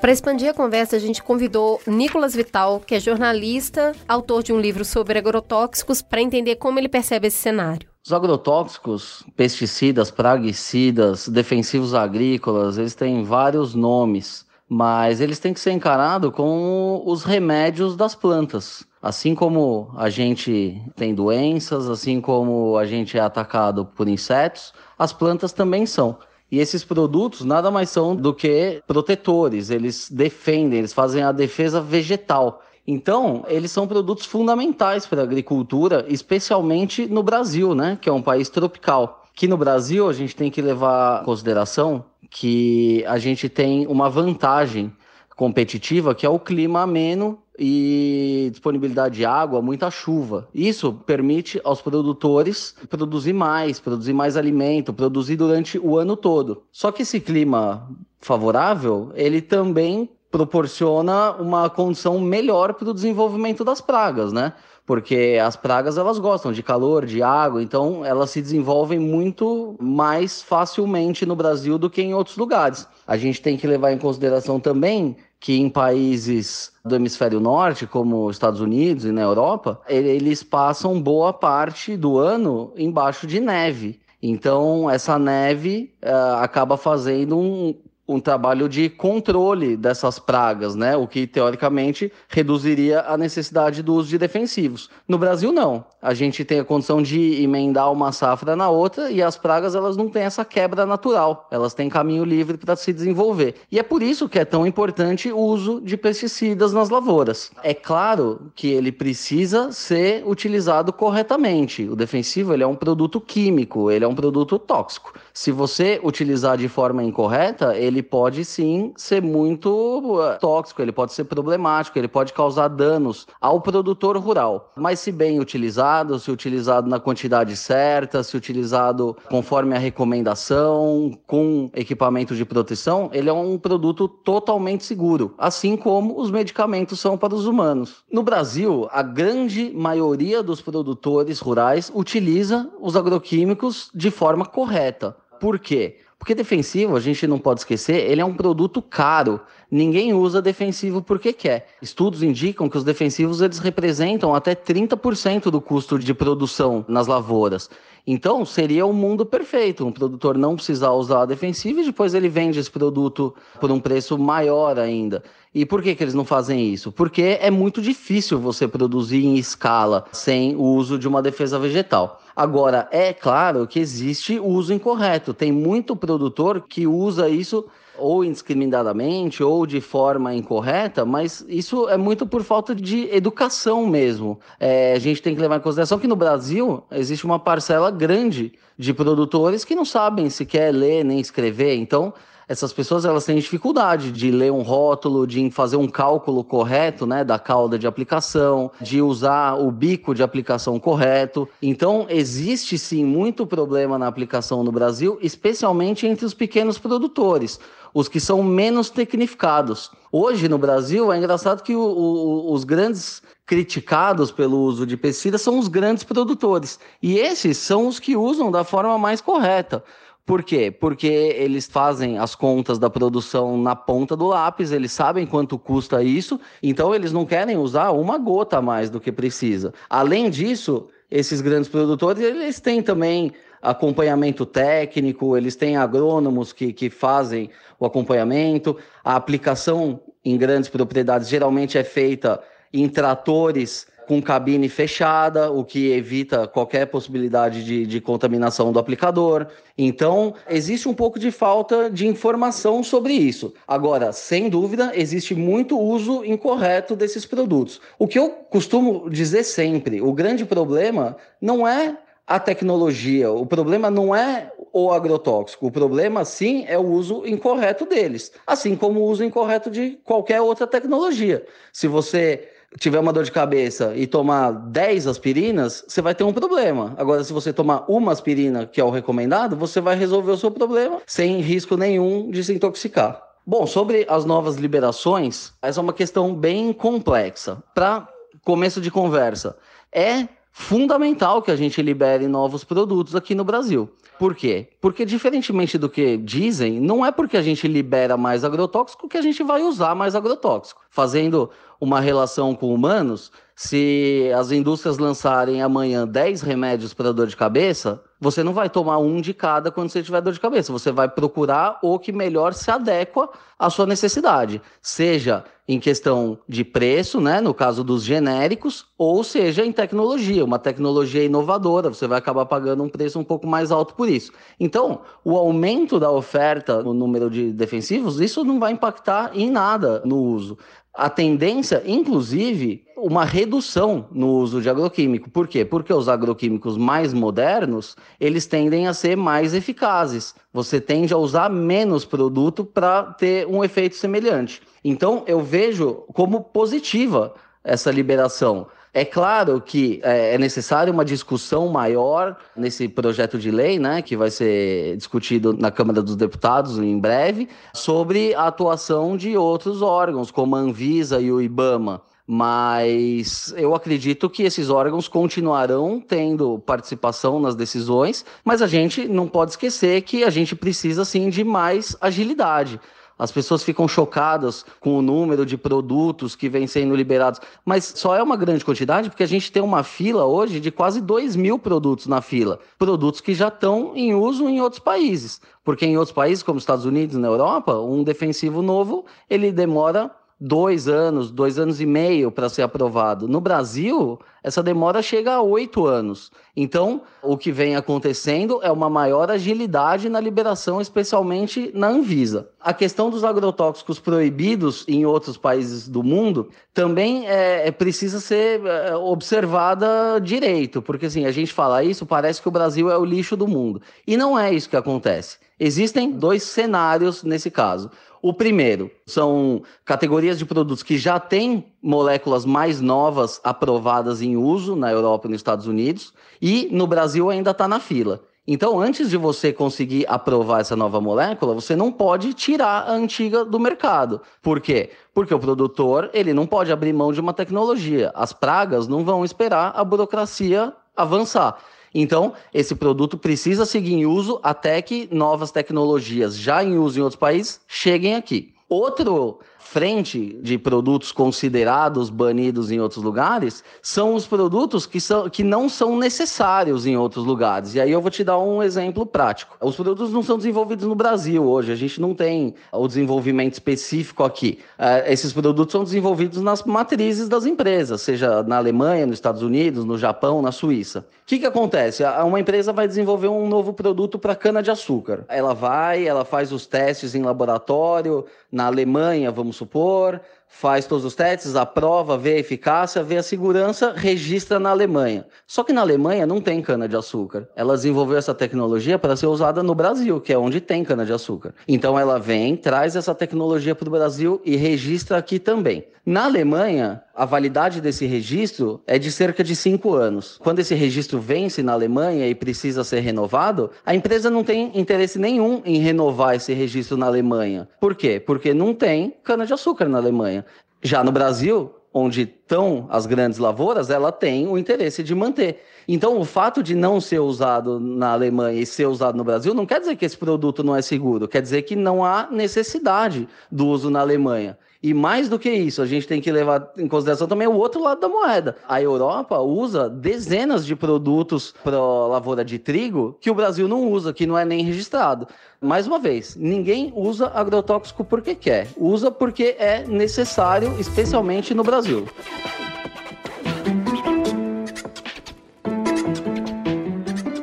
Para expandir a conversa, a gente convidou Nicolas Vital, que é jornalista, autor de um livro sobre agrotóxicos, para entender como ele percebe esse cenário. Os agrotóxicos, pesticidas, praguicidas, defensivos agrícolas, eles têm vários nomes, mas eles têm que ser encarados como os remédios das plantas. Assim como a gente tem doenças, assim como a gente é atacado por insetos, as plantas também são. E esses produtos nada mais são do que protetores, eles defendem, eles fazem a defesa vegetal. Então, eles são produtos fundamentais para a agricultura, especialmente no Brasil, né, que é um país tropical. Que no Brasil a gente tem que levar em consideração que a gente tem uma vantagem competitiva, que é o clima ameno e disponibilidade de água, muita chuva. Isso permite aos produtores produzir mais, produzir mais alimento, produzir durante o ano todo. Só que esse clima favorável, ele também proporciona uma condição melhor para o desenvolvimento das pragas, né? Porque as pragas elas gostam de calor, de água, então elas se desenvolvem muito mais facilmente no Brasil do que em outros lugares. A gente tem que levar em consideração também que em países do hemisfério norte, como Estados Unidos e na Europa, eles passam boa parte do ano embaixo de neve. Então, essa neve uh, acaba fazendo um, um trabalho de controle dessas pragas, né? O que teoricamente reduziria a necessidade do uso de defensivos. No Brasil não. A gente tem a condição de emendar uma safra na outra e as pragas elas não têm essa quebra natural. Elas têm caminho livre para se desenvolver. E é por isso que é tão importante o uso de pesticidas nas lavouras. É claro que ele precisa ser utilizado corretamente. O defensivo ele é um produto químico, ele é um produto tóxico. Se você utilizar de forma incorreta, ele pode sim ser muito eh, tóxico, ele pode ser problemático, ele pode causar danos ao produtor rural. Mas se bem utilizado, se utilizado na quantidade certa, se utilizado conforme a recomendação, com equipamento de proteção, ele é um produto totalmente seguro, assim como os medicamentos são para os humanos. No Brasil, a grande maioria dos produtores rurais utiliza os agroquímicos de forma correta. Por quê? Porque defensivo, a gente não pode esquecer, ele é um produto caro. Ninguém usa defensivo porque quer. Estudos indicam que os defensivos eles representam até 30% do custo de produção nas lavouras. Então, seria o um mundo perfeito, um produtor não precisar usar defensivo e depois ele vende esse produto por um preço maior ainda. E por que, que eles não fazem isso? Porque é muito difícil você produzir em escala sem o uso de uma defesa vegetal. Agora, é claro que existe uso incorreto. Tem muito produtor que usa isso ou indiscriminadamente ou de forma incorreta, mas isso é muito por falta de educação mesmo. É, a gente tem que levar em consideração que no Brasil existe uma parcela grande de produtores que não sabem sequer ler nem escrever. Então, essas pessoas elas têm dificuldade de ler um rótulo, de fazer um cálculo correto, né, da cauda de aplicação, de usar o bico de aplicação correto. Então, existe sim muito problema na aplicação no Brasil, especialmente entre os pequenos produtores, os que são menos tecnificados. Hoje no Brasil é engraçado que o, o, os grandes criticados pelo uso de pesticidas são os grandes produtores. E esses são os que usam da forma mais correta. Por quê? Porque eles fazem as contas da produção na ponta do lápis, eles sabem quanto custa isso, então eles não querem usar uma gota a mais do que precisa. Além disso, esses grandes produtores, eles têm também acompanhamento técnico, eles têm agrônomos que, que fazem o acompanhamento, a aplicação em grandes propriedades geralmente é feita em tratores com cabine fechada, o que evita qualquer possibilidade de, de, contaminação do aplicador. Então, existe um pouco de falta de informação sobre isso. Agora, sem dúvida, existe muito uso incorreto desses produtos. O que eu costumo dizer sempre: o grande problema não é a tecnologia, o problema não é o agrotóxico, o problema sim é o uso incorreto deles, assim como o uso incorreto de qualquer outra tecnologia. Se você tiver uma dor de cabeça e tomar 10 aspirinas, você vai ter um problema. Agora, se você tomar uma aspirina, que é o recomendado, você vai resolver o seu problema sem risco nenhum de se intoxicar. Bom, sobre as novas liberações, essa é uma questão bem complexa. Para começo de conversa, é fundamental que a gente libere novos produtos aqui no Brasil. Por quê? Porque, diferentemente do que dizem, não é porque a gente libera mais agrotóxico que a gente vai usar mais agrotóxico. Fazendo uma relação com humanos, Se as indústrias lançarem amanhã 10 remédios para dor de cabeça, você não vai tomar um de cada quando você tiver dor de cabeça. Você vai procurar o que melhor se adequa à sua necessidade, seja em questão de preço, né, no caso dos genéricos, ou seja em tecnologia, uma tecnologia inovadora, você vai acabar pagando um preço um pouco mais alto por isso. Então, o aumento da oferta no número de defensivos, isso não vai impactar em nada no uso a tendência, inclusive, uma redução no uso de agroquímico. Por quê? Porque os agroquímicos mais modernos, eles tendem a ser mais eficazes. Você tende a usar menos produto para ter um efeito semelhante. Então, eu vejo como positiva essa liberação. É claro que é, é necessária uma discussão maior nesse projeto de lei, né, que vai ser discutido na Câmara dos Deputados em breve, sobre a atuação de outros órgãos, como a Anvisa e o IBAMA mas eu acredito que esses órgãos continuarão tendo participação nas decisões, mas a gente não pode esquecer que a gente precisa sim de mais agilidade. As pessoas ficam chocadas com o número de produtos que vêm sendo liberados, mas só é uma grande quantidade porque a gente tem uma fila hoje de quase 2 mil produtos na fila. Produtos que já estão em uso em outros países. Porque em outros países, como Estados Unidos na Europa, um defensivo novo ele demora dois anos, dois anos e meio para ser aprovado. No Brasil, essa demora chega a oito anos. Então, o que vem acontecendo é uma maior agilidade na liberação, especialmente na Anvisa. A questão dos agrotóxicos proibidos em outros países do mundo também é, é precisa ser é, observada direito, porque assim, a gente fala isso, parece que o Brasil é o lixo do mundo. E não é isso que acontece. Existem dois cenários nesse caso. O primeiro são categorias de produtos que já têm moléculas mais novas aprovadas em uso na Europa e nos Estados Unidos, e no Brasil ainda está na fila. Então, antes de você conseguir aprovar essa nova molécula, você não pode tirar a antiga do mercado. Por quê? Porque o produtor ele não pode abrir mão de uma tecnologia. As pragas não vão esperar a burocracia avançar. Então, esse produto precisa seguir em uso até que novas tecnologias já em uso em outros países cheguem aqui. Outro frente de produtos considerados banidos em outros lugares são os produtos que, são, que não são necessários em outros lugares. E aí eu vou te dar um exemplo prático. Os produtos não são desenvolvidos no Brasil hoje, a gente não tem o desenvolvimento específico aqui. Uh, esses produtos são desenvolvidos nas matrizes das empresas, seja na Alemanha, nos Estados Unidos, no Japão, na Suíça. O que, que acontece? Uma empresa vai desenvolver um novo produto para cana-de-açúcar. Ela vai, ela faz os testes em laboratório, na Alemanha, vamos supor, faz todos os testes, aprova, vê a eficácia, vê a segurança, registra na Alemanha. Só que na Alemanha não tem cana-de-açúcar. Ela desenvolveu essa tecnologia para ser usada no Brasil, que é onde tem cana-de-açúcar. Então ela vem, traz essa tecnologia para o Brasil e registra aqui também. Na Alemanha, a validade desse registro é de cerca de cinco anos. Quando esse registro vence na Alemanha e precisa ser renovado, a empresa não tem interesse nenhum em renovar esse registro na Alemanha. Por quê? Porque não tem cana-de-açúcar na Alemanha. Já no Brasil, onde estão as grandes lavouras, ela tem o interesse de manter. Então, o fato de não ser usado na Alemanha e ser usado no Brasil não quer dizer que esse produto não é seguro, quer dizer que não há necessidade do uso na Alemanha. E mais do que isso, a gente tem que levar em consideração também o outro lado da moeda. A Europa usa dezenas de produtos para lavoura de trigo que o Brasil não usa, que não é nem registrado. Mais uma vez, ninguém usa agrotóxico porque quer, usa porque é necessário, especialmente no Brasil.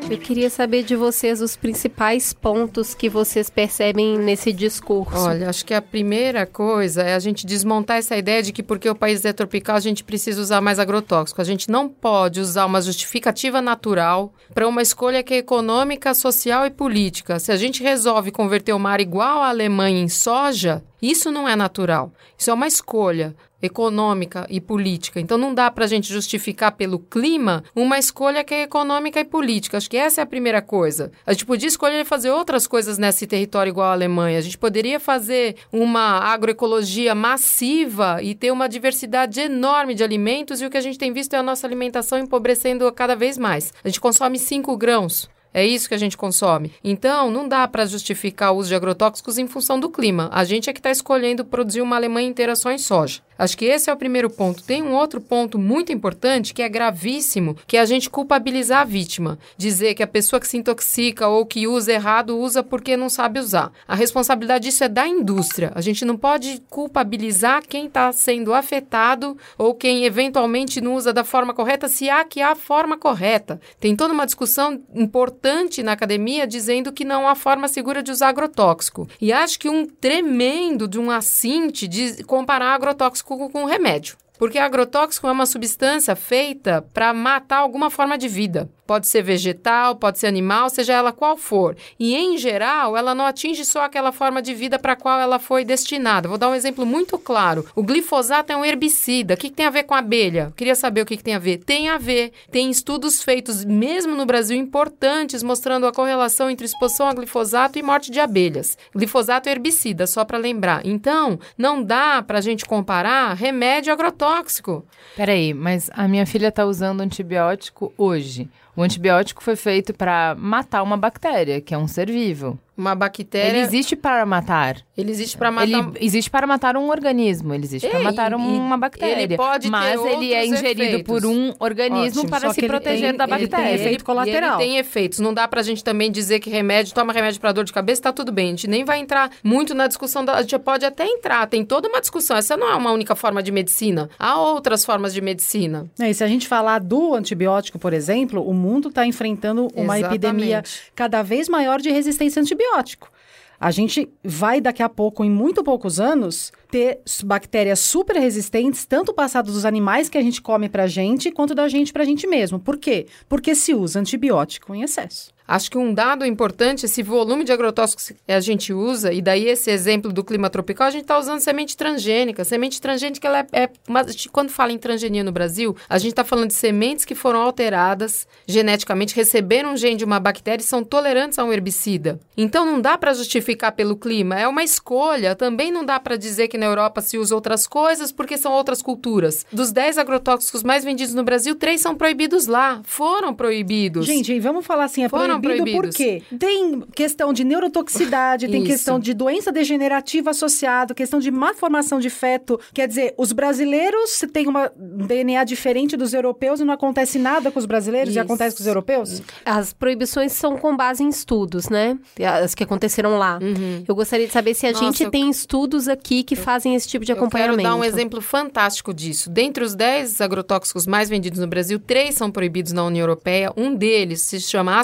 Eu queria saber de vocês os principais pontos que vocês percebem nesse discurso. Olha, acho que a primeira coisa é a gente desmontar essa ideia de que porque o país é tropical a gente precisa usar mais agrotóxico. A gente não pode usar uma justificativa natural para uma escolha que é econômica, social e política. Se a gente resolve converter o mar igual à Alemanha em soja, isso não é natural. Isso é uma escolha econômica e política. Então não dá para a gente justificar pelo clima uma escolha que é econômica e política. Acho que essa é a primeira coisa. A gente podia escolher fazer outras coisas nesse território igual à Alemanha. A gente poderia fazer uma agroecologia massiva e ter uma diversidade enorme de alimentos e o que a gente tem visto é a nossa alimentação empobrecendo cada vez mais. A gente consome 5 grãos é isso que a gente consome. Então, não dá para justificar o uso de agrotóxicos em função do clima. A gente é que está escolhendo produzir uma Alemanha inteira só em soja. Acho que esse é o primeiro ponto. Tem um outro ponto muito importante que é gravíssimo, que é a gente culpabilizar a vítima. Dizer que a pessoa que se intoxica ou que usa errado usa porque não sabe usar. A responsabilidade disso é da indústria. A gente não pode culpabilizar quem está sendo afetado ou quem eventualmente não usa da forma correta, se há que há a forma correta. Tem toda uma discussão importante na academia dizendo que não há forma segura de usar agrotóxico. E acho que um tremendo de um assinte de comparar agrotóxico com remédio. Porque agrotóxico é uma substância feita para matar alguma forma de vida. Pode ser vegetal, pode ser animal, seja ela qual for. E, em geral, ela não atinge só aquela forma de vida para a qual ela foi destinada. Vou dar um exemplo muito claro. O glifosato é um herbicida. O que, que tem a ver com a abelha? Queria saber o que, que tem a ver. Tem a ver. Tem estudos feitos, mesmo no Brasil, importantes, mostrando a correlação entre exposição a glifosato e morte de abelhas. Glifosato é herbicida, só para lembrar. Então, não dá para a gente comparar remédio agrotóxico. Peraí, mas a minha filha está usando antibiótico hoje. O antibiótico foi feito para matar uma bactéria, que é um ser vivo. Uma bactéria. Ele existe para matar. Ele existe para matar. Ele existe para matar um organismo. Ele existe para matar e- uma bactéria. ele pode ter mas ele é ingerido efeitos. por um organismo Ótimo, para só se proteger tem- da ele tem bactéria. efeito colateral. E ele tem efeitos. Não dá pra gente também dizer que remédio, toma remédio pra dor de cabeça, tá tudo bem. A gente nem vai entrar muito na discussão. Da, a gente pode até entrar, tem toda uma discussão. Essa não é uma única forma de medicina. Há outras formas de medicina. É, e se a gente falar do antibiótico, por exemplo, o mundo está enfrentando uma Exatamente. epidemia cada vez maior de resistência a antibiótico. A gente vai daqui a pouco, em muito poucos anos, ter bactérias super resistentes, tanto passado dos animais que a gente come pra gente, quanto da gente pra gente mesmo. Por quê? Porque se usa antibiótico em excesso. Acho que um dado importante, esse volume de agrotóxicos que a gente usa, e daí esse exemplo do clima tropical, a gente está usando semente transgênica. Semente transgênica, ela é, é uma- quando fala em transgenia no Brasil, a gente está falando de sementes que foram alteradas geneticamente, receberam um gene de uma bactéria e são tolerantes a um herbicida. Então não dá para justificar pelo clima, é uma escolha. Também não dá para dizer que na Europa se usa outras coisas porque são outras culturas. Dos 10 agrotóxicos mais vendidos no Brasil, três são proibidos lá. Foram proibidos. Gente, vamos falar assim, é Foram proibido por proibidos. quê? Tem questão de neurotoxicidade, tem questão de doença degenerativa associada, questão de má formação de feto. Quer dizer, os brasileiros têm uma um DNA diferente dos europeus e não acontece nada com os brasileiros Isso. e acontece com os europeus? As proibições são com base em estudos, né? As que aconteceram lá. Eu gostaria de saber se a Nossa, gente eu- tem estudos aqui que fazem esse tipo de Eu quero acompanhamento. dar um exemplo fantástico disso. Dentre os 10 agrotóxicos mais vendidos no Brasil, três são proibidos na União Europeia. Um deles se chama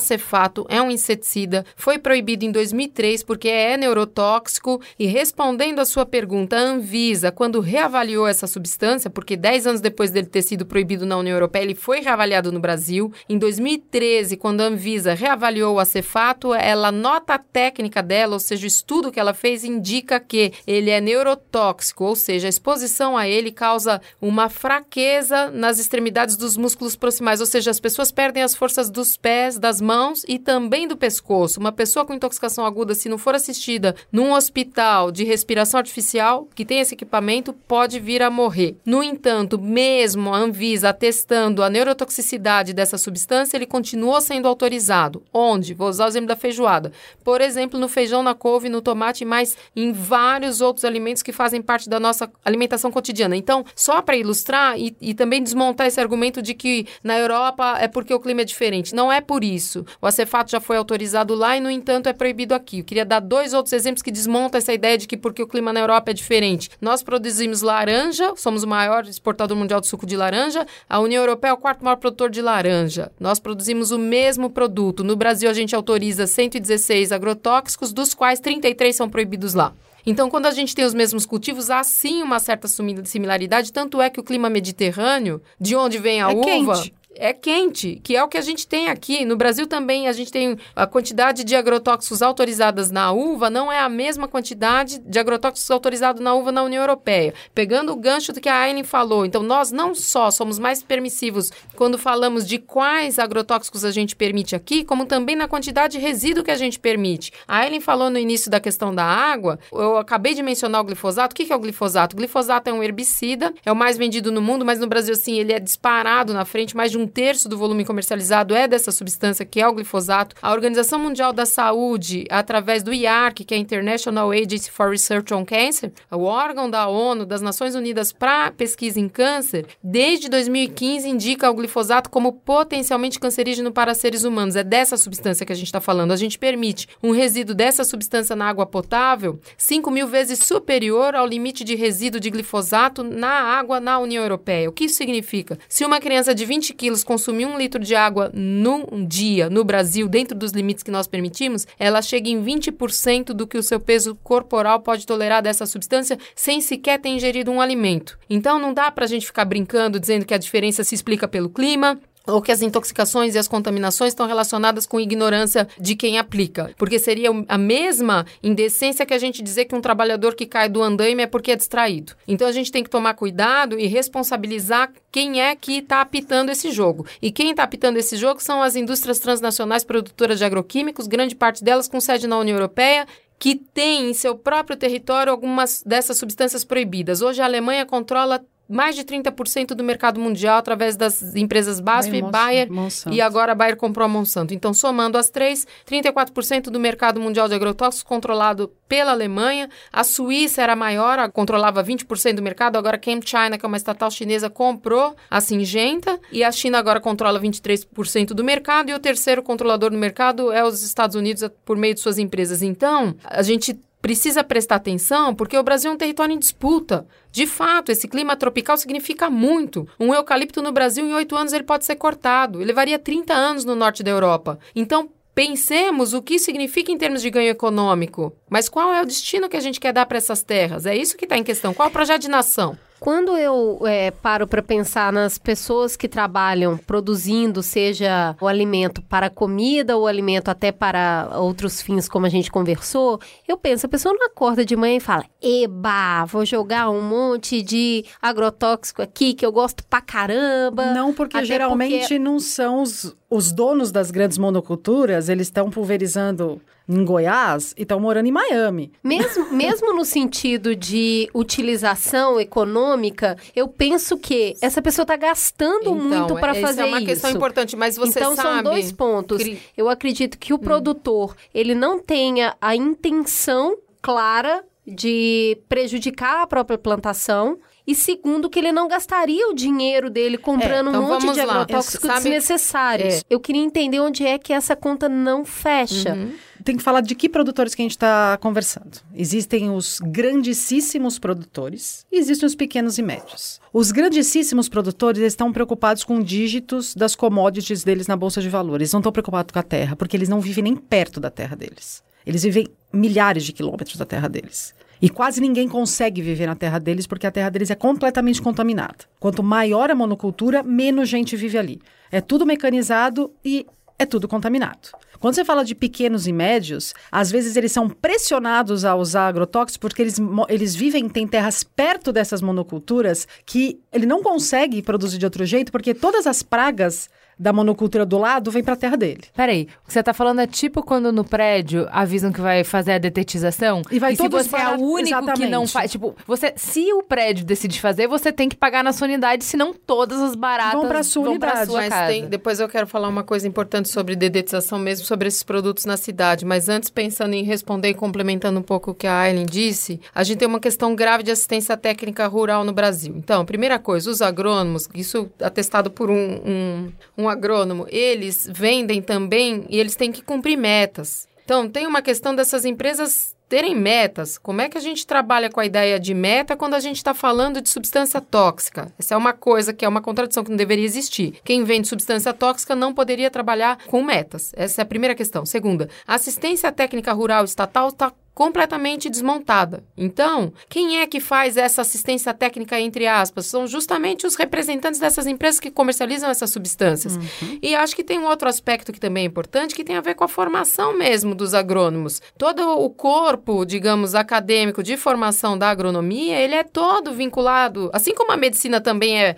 é um inseticida, foi proibido em 2003 porque é neurotóxico. E respondendo à sua pergunta, a Anvisa, quando reavaliou essa substância, porque 10 anos depois dele ter sido proibido na União Europeia, ele foi reavaliado no Brasil. Em 2013, quando a Anvisa reavaliou o acefato, ela a nota técnica dela, ou seja, o estudo que ela fez, indica que ele é neurotóxico, ou seja, a exposição a ele causa uma fraqueza nas extremidades dos músculos proximais, ou seja, as pessoas perdem as forças dos pés, das mãos e também do pescoço. Uma pessoa com intoxicação aguda, se não for assistida num hospital de respiração artificial que tem esse equipamento, pode vir a morrer. No entanto, mesmo a Anvisa atestando a neurotoxicidade dessa substância, ele continuou sendo autorizado. Onde? Vou usar o exemplo da feijoada. Por exemplo, no feijão, na couve, no tomate, mas em vários outros alimentos que fazem parte da nossa alimentação cotidiana. Então, só para ilustrar e, e também desmontar esse argumento de que na Europa é porque o clima é diferente. Não é por isso. O acefato já foi autorizado lá e, no entanto, é proibido aqui. Eu queria dar dois outros exemplos que desmontam essa ideia de que porque o clima na Europa é diferente. Nós produzimos laranja, somos o maior exportador mundial de suco de laranja. A União Europeia é o quarto maior produtor de laranja. Nós produzimos o mesmo produto. No Brasil, a gente autoriza 116 agrotóxicos, dos quais 33 são proibidos lá. Então, quando a gente tem os mesmos cultivos, há sim uma certa similaridade. Tanto é que o clima mediterrâneo, de onde vem a É uva. quente. É quente, que é o que a gente tem aqui. No Brasil também a gente tem a quantidade de agrotóxicos autorizadas na uva, não é a mesma quantidade de agrotóxicos autorizados na uva na União Europeia. Pegando o gancho do que a Aileen falou, então nós não só somos mais permissivos quando falamos de quais agrotóxicos a gente permite aqui, como também na quantidade de resíduo que a gente permite. A Aileen falou no início da questão da água, eu acabei de mencionar o glifosato. O que é o glifosato? O glifosato é um herbicida, é o mais vendido no mundo, mas no Brasil, sim, ele é disparado na frente, mais de um terço do volume comercializado é dessa substância que é o glifosato. A Organização Mundial da Saúde, através do IARC, que é a International Agency for Research on Cancer, o órgão da ONU, das Nações Unidas para pesquisa em câncer, desde 2015 indica o glifosato como potencialmente cancerígeno para seres humanos. É dessa substância que a gente está falando. A gente permite um resíduo dessa substância na água potável 5 mil vezes superior ao limite de resíduo de glifosato na água na União Europeia. O que isso significa? Se uma criança de 20 quilos consumir um litro de água num dia no Brasil, dentro dos limites que nós permitimos, ela chega em 20% do que o seu peso corporal pode tolerar dessa substância sem sequer ter ingerido um alimento. Então não dá para a gente ficar brincando dizendo que a diferença se explica pelo clima, ou que as intoxicações e as contaminações estão relacionadas com ignorância de quem aplica. Porque seria a mesma indecência que a gente dizer que um trabalhador que cai do andaime é porque é distraído. Então a gente tem que tomar cuidado e responsabilizar quem é que está apitando esse jogo. E quem está apitando esse jogo são as indústrias transnacionais produtoras de agroquímicos, grande parte delas com sede na União Europeia que tem em seu próprio território algumas dessas substâncias proibidas. Hoje a Alemanha controla mais de 30% do mercado mundial através das empresas BASF, Bayer Monsanto. e agora a Bayer comprou a Monsanto. Então, somando as três, 34% do mercado mundial de agrotóxicos controlado pela Alemanha. A Suíça era maior, controlava 20% do mercado. Agora a ChemChina, que é uma estatal chinesa, comprou a Singenta. E a China agora controla 23% do mercado. E o terceiro controlador do mercado é os Estados Unidos por meio de suas empresas. Então, a gente precisa prestar atenção porque o Brasil é um território em disputa. De fato, esse clima tropical significa muito. Um eucalipto no Brasil, em oito anos, ele pode ser cortado. Ele levaria 30 anos no norte da Europa. Então, Pensemos o que significa em termos de ganho econômico, mas qual é o destino que a gente quer dar para essas terras? É isso que está em questão. Qual é o projeto de nação? Quando eu é, paro para pensar nas pessoas que trabalham produzindo, seja o alimento para comida ou o alimento até para outros fins, como a gente conversou, eu penso, a pessoa não acorda de manhã e fala: Eba, vou jogar um monte de agrotóxico aqui que eu gosto pra caramba. Não, porque geralmente porque... não são os, os donos das grandes monoculturas, eles estão pulverizando em Goiás e estão morando em Miami. Mesmo, mesmo no sentido de utilização econômica, eu penso que essa pessoa está gastando então, muito para fazer isso. é uma questão importante, mas você então, sabe... Então são dois pontos. Eu acredito que o hum. produtor, ele não tenha a intenção clara de prejudicar a própria plantação e segundo, que ele não gastaria o dinheiro dele comprando é, então um monte de agrotóxicos desnecessários. É. Eu queria entender onde é que essa conta não fecha. Uhum. Tem que falar de que produtores que a gente está conversando. Existem os grandíssimos produtores e existem os pequenos e médios. Os grandíssimos produtores estão preocupados com dígitos das commodities deles na bolsa de valores. Não estão preocupados com a terra, porque eles não vivem nem perto da terra deles. Eles vivem milhares de quilômetros da terra deles. E quase ninguém consegue viver na terra deles porque a terra deles é completamente contaminada. Quanto maior a monocultura, menos gente vive ali. É tudo mecanizado e é tudo contaminado. Quando você fala de pequenos e médios, às vezes eles são pressionados a usar agrotóxicos porque eles, eles vivem, têm terras perto dessas monoculturas que ele não consegue produzir de outro jeito porque todas as pragas da monocultura do lado vem para a terra dele. Peraí, o que você está falando é tipo quando no prédio avisam que vai fazer a detetização e vai e se você é o único exatamente. que não faz, tipo, você se o prédio decide fazer, você tem que pagar na sua unidade, senão todas as baratas vão para sua unidade. Sua mas tem, depois eu quero falar uma coisa importante sobre dedetização mesmo sobre esses produtos na cidade, mas antes pensando em responder e complementando um pouco o que a Aileen disse, a gente tem uma questão grave de assistência técnica rural no Brasil. Então, primeira coisa, os agrônomos, isso atestado por um, um, um agrônomo, eles vendem também e eles têm que cumprir metas. Então, tem uma questão dessas empresas terem metas. Como é que a gente trabalha com a ideia de meta quando a gente está falando de substância tóxica? Essa é uma coisa que é uma contradição que não deveria existir. Quem vende substância tóxica não poderia trabalhar com metas. Essa é a primeira questão. Segunda, a assistência técnica rural estatal está completamente desmontada. Então, quem é que faz essa assistência técnica entre aspas? São justamente os representantes dessas empresas que comercializam essas substâncias. Uhum. E acho que tem um outro aspecto que também é importante, que tem a ver com a formação mesmo dos agrônomos. Todo o corpo, digamos, acadêmico de formação da agronomia, ele é todo vinculado, assim como a medicina também é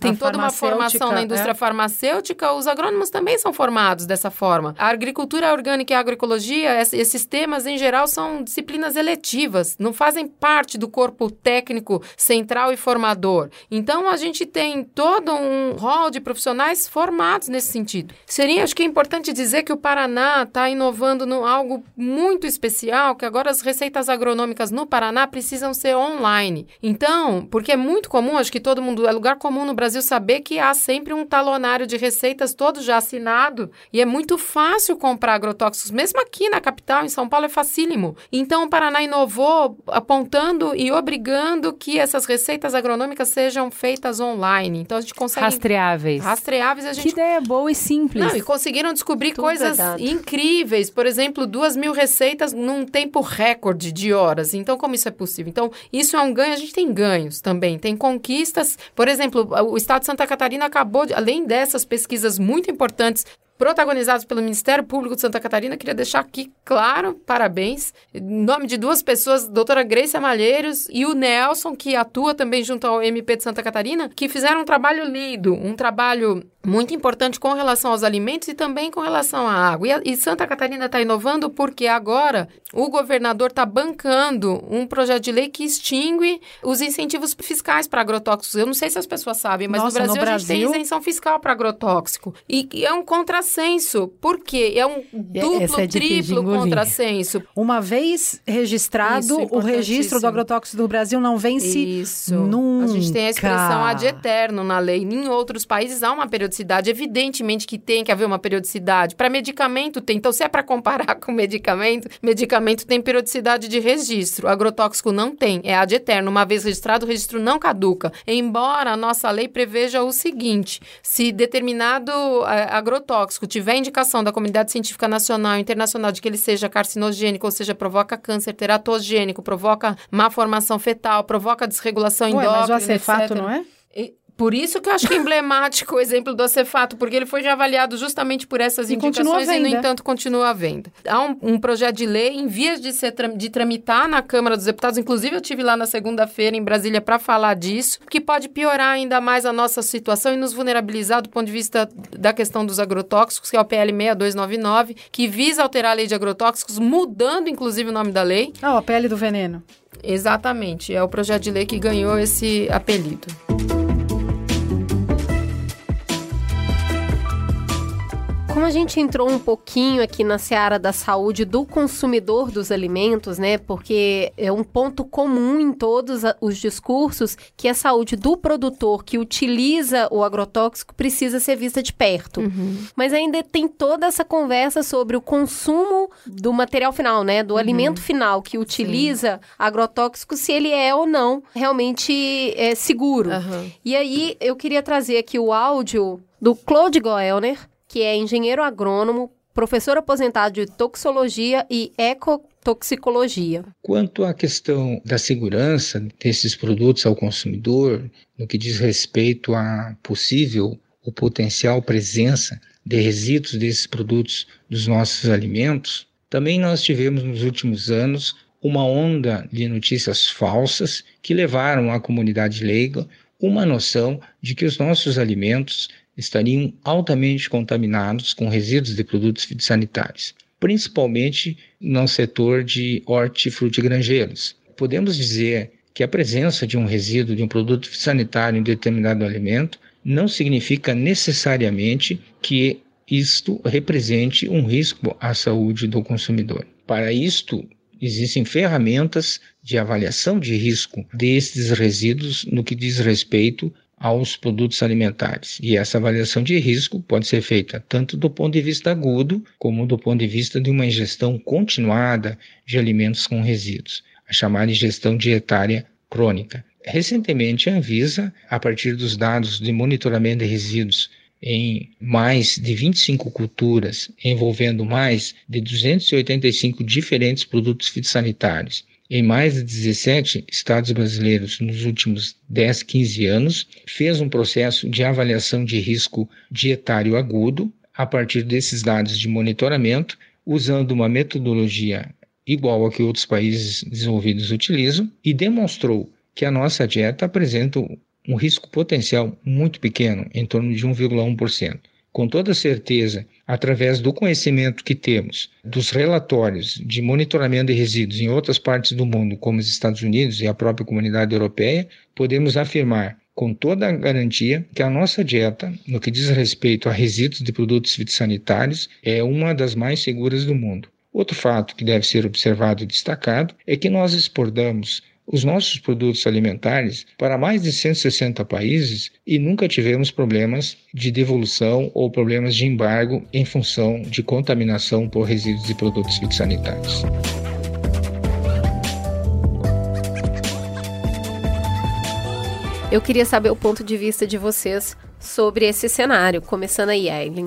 tem a toda uma formação na indústria é? farmacêutica, os agrônomos também são formados dessa forma. A agricultura orgânica e a agroecologia, esses temas em geral são disciplinas eletivas, não fazem parte do corpo técnico central e formador. Então, a gente tem todo um rol de profissionais formados nesse sentido. Seria, acho que é importante dizer que o Paraná está inovando no algo muito especial, que agora as receitas agronômicas no Paraná precisam ser online. Então, porque é muito comum, acho que todo mundo, é lugar comum no Brasil saber que há sempre um talonário de receitas todo já assinado e é muito fácil comprar agrotóxicos, mesmo aqui na capital, em São Paulo, é facílimo. Então, o Paraná inovou apontando e obrigando que essas receitas agronômicas sejam feitas online. Então, a gente consegue... Rastreáveis. Rastreáveis, a gente... Que ideia boa e simples. Não, e conseguiram descobrir Tudo coisas é incríveis. Por exemplo, duas mil receitas num tempo recorde de horas. Então, como isso é possível? Então, isso é um ganho. A gente tem ganhos também. Tem conquistas. Por exemplo, o Estado de Santa Catarina acabou, de, além dessas pesquisas muito importantes, protagonizados pelo Ministério Público de Santa Catarina. Queria deixar aqui claro, parabéns. Em nome de duas pessoas, doutora Grace Malheiros e o Nelson, que atua também junto ao MP de Santa Catarina, que fizeram um trabalho lindo, um trabalho muito importante com relação aos alimentos e também com relação à água. E, a- e Santa Catarina está inovando porque agora o governador está bancando um projeto de lei que extingue os incentivos fiscais para agrotóxicos. Eu não sei se as pessoas sabem, mas Nossa, no no Brasil, a gente tem Brasil- isenção fiscal para agrotóxico. E, e é um contrassenso. Por quê? É um duplo, essa é difícil de triplo contrassenso. Uma vez registrado, Isso, o registro do agrotóxico do Brasil não vence Isso. nunca. A gente tem a expressão ad eterno na lei. Em outros países há uma periodicidade. Evidentemente que tem que haver uma periodicidade. Para medicamento tem. Então, se é para comparar com medicamento, medicamento tem periodicidade de registro. Agrotóxico não tem. É ad eterno. Uma vez registrado, o registro não caduca. Embora a nossa lei preveja o seguinte: se determinado eh, agrotóxico tiver indicação da comunidade científica nacional e internacional de que ele seja carcinogênico, ou seja, provoca câncer teratogênico, provoca má formação fetal, provoca desregulação Ué, endócrina, mas o acefato etc. não é? Por isso que eu acho que é emblemático o exemplo do acefato, porque ele foi já avaliado justamente por essas E indicações e, no venda. entanto, continua à venda. Há um, um projeto de lei em vias de, ser, de tramitar na Câmara dos Deputados, inclusive eu tive lá na segunda-feira em Brasília para falar disso, que pode piorar ainda mais a nossa situação e nos vulnerabilizar do ponto de vista da questão dos agrotóxicos, que é o PL 6299, que visa alterar a lei de agrotóxicos, mudando inclusive o nome da lei. Ah, a pele do veneno. Exatamente, é o projeto de lei que ganhou esse apelido. Como a gente entrou um pouquinho aqui na seara da saúde do consumidor dos alimentos, né? Porque é um ponto comum em todos os discursos que a saúde do produtor que utiliza o agrotóxico precisa ser vista de perto. Mas ainda tem toda essa conversa sobre o consumo do material final, né? Do alimento final que utiliza agrotóxico, se ele é ou não realmente é, seguro. Aham. E aí, eu queria trazer aqui o áudio do Claude Goelner, que é engenheiro agrônomo, professor aposentado de toxicologia e ecotoxicologia. Quanto à questão da segurança desses produtos ao consumidor, no que diz respeito à possível ou potencial presença de resíduos desses produtos dos nossos alimentos, também nós tivemos nos últimos anos uma onda de notícias falsas que levaram à comunidade leiga uma noção de que os nossos alimentos estariam altamente contaminados com resíduos de produtos fitossanitários, principalmente no setor de hortifrutigranjeiros. Podemos dizer que a presença de um resíduo de um produto fitossanitário em determinado alimento não significa necessariamente que isto represente um risco à saúde do consumidor. Para isto, existem ferramentas de avaliação de risco desses resíduos no que diz respeito aos produtos alimentares. E essa avaliação de risco pode ser feita tanto do ponto de vista agudo, como do ponto de vista de uma ingestão continuada de alimentos com resíduos, a chamada ingestão dietária crônica. Recentemente, a Anvisa, a partir dos dados de monitoramento de resíduos em mais de 25 culturas, envolvendo mais de 285 diferentes produtos fitossanitários, em mais de 17 estados brasileiros nos últimos 10, 15 anos, fez um processo de avaliação de risco dietário agudo a partir desses dados de monitoramento, usando uma metodologia igual a que outros países desenvolvidos utilizam, e demonstrou que a nossa dieta apresenta um risco potencial muito pequeno, em torno de 1,1%. Com toda certeza, através do conhecimento que temos dos relatórios de monitoramento de resíduos em outras partes do mundo, como os Estados Unidos e a própria comunidade europeia, podemos afirmar com toda a garantia que a nossa dieta, no que diz respeito a resíduos de produtos fitossanitários, é uma das mais seguras do mundo. Outro fato que deve ser observado e destacado é que nós exportamos os nossos produtos alimentares para mais de 160 países e nunca tivemos problemas de devolução ou problemas de embargo em função de contaminação por resíduos de produtos fitossanitários. Eu queria saber o ponto de vista de vocês sobre esse cenário, começando aí, Eileen.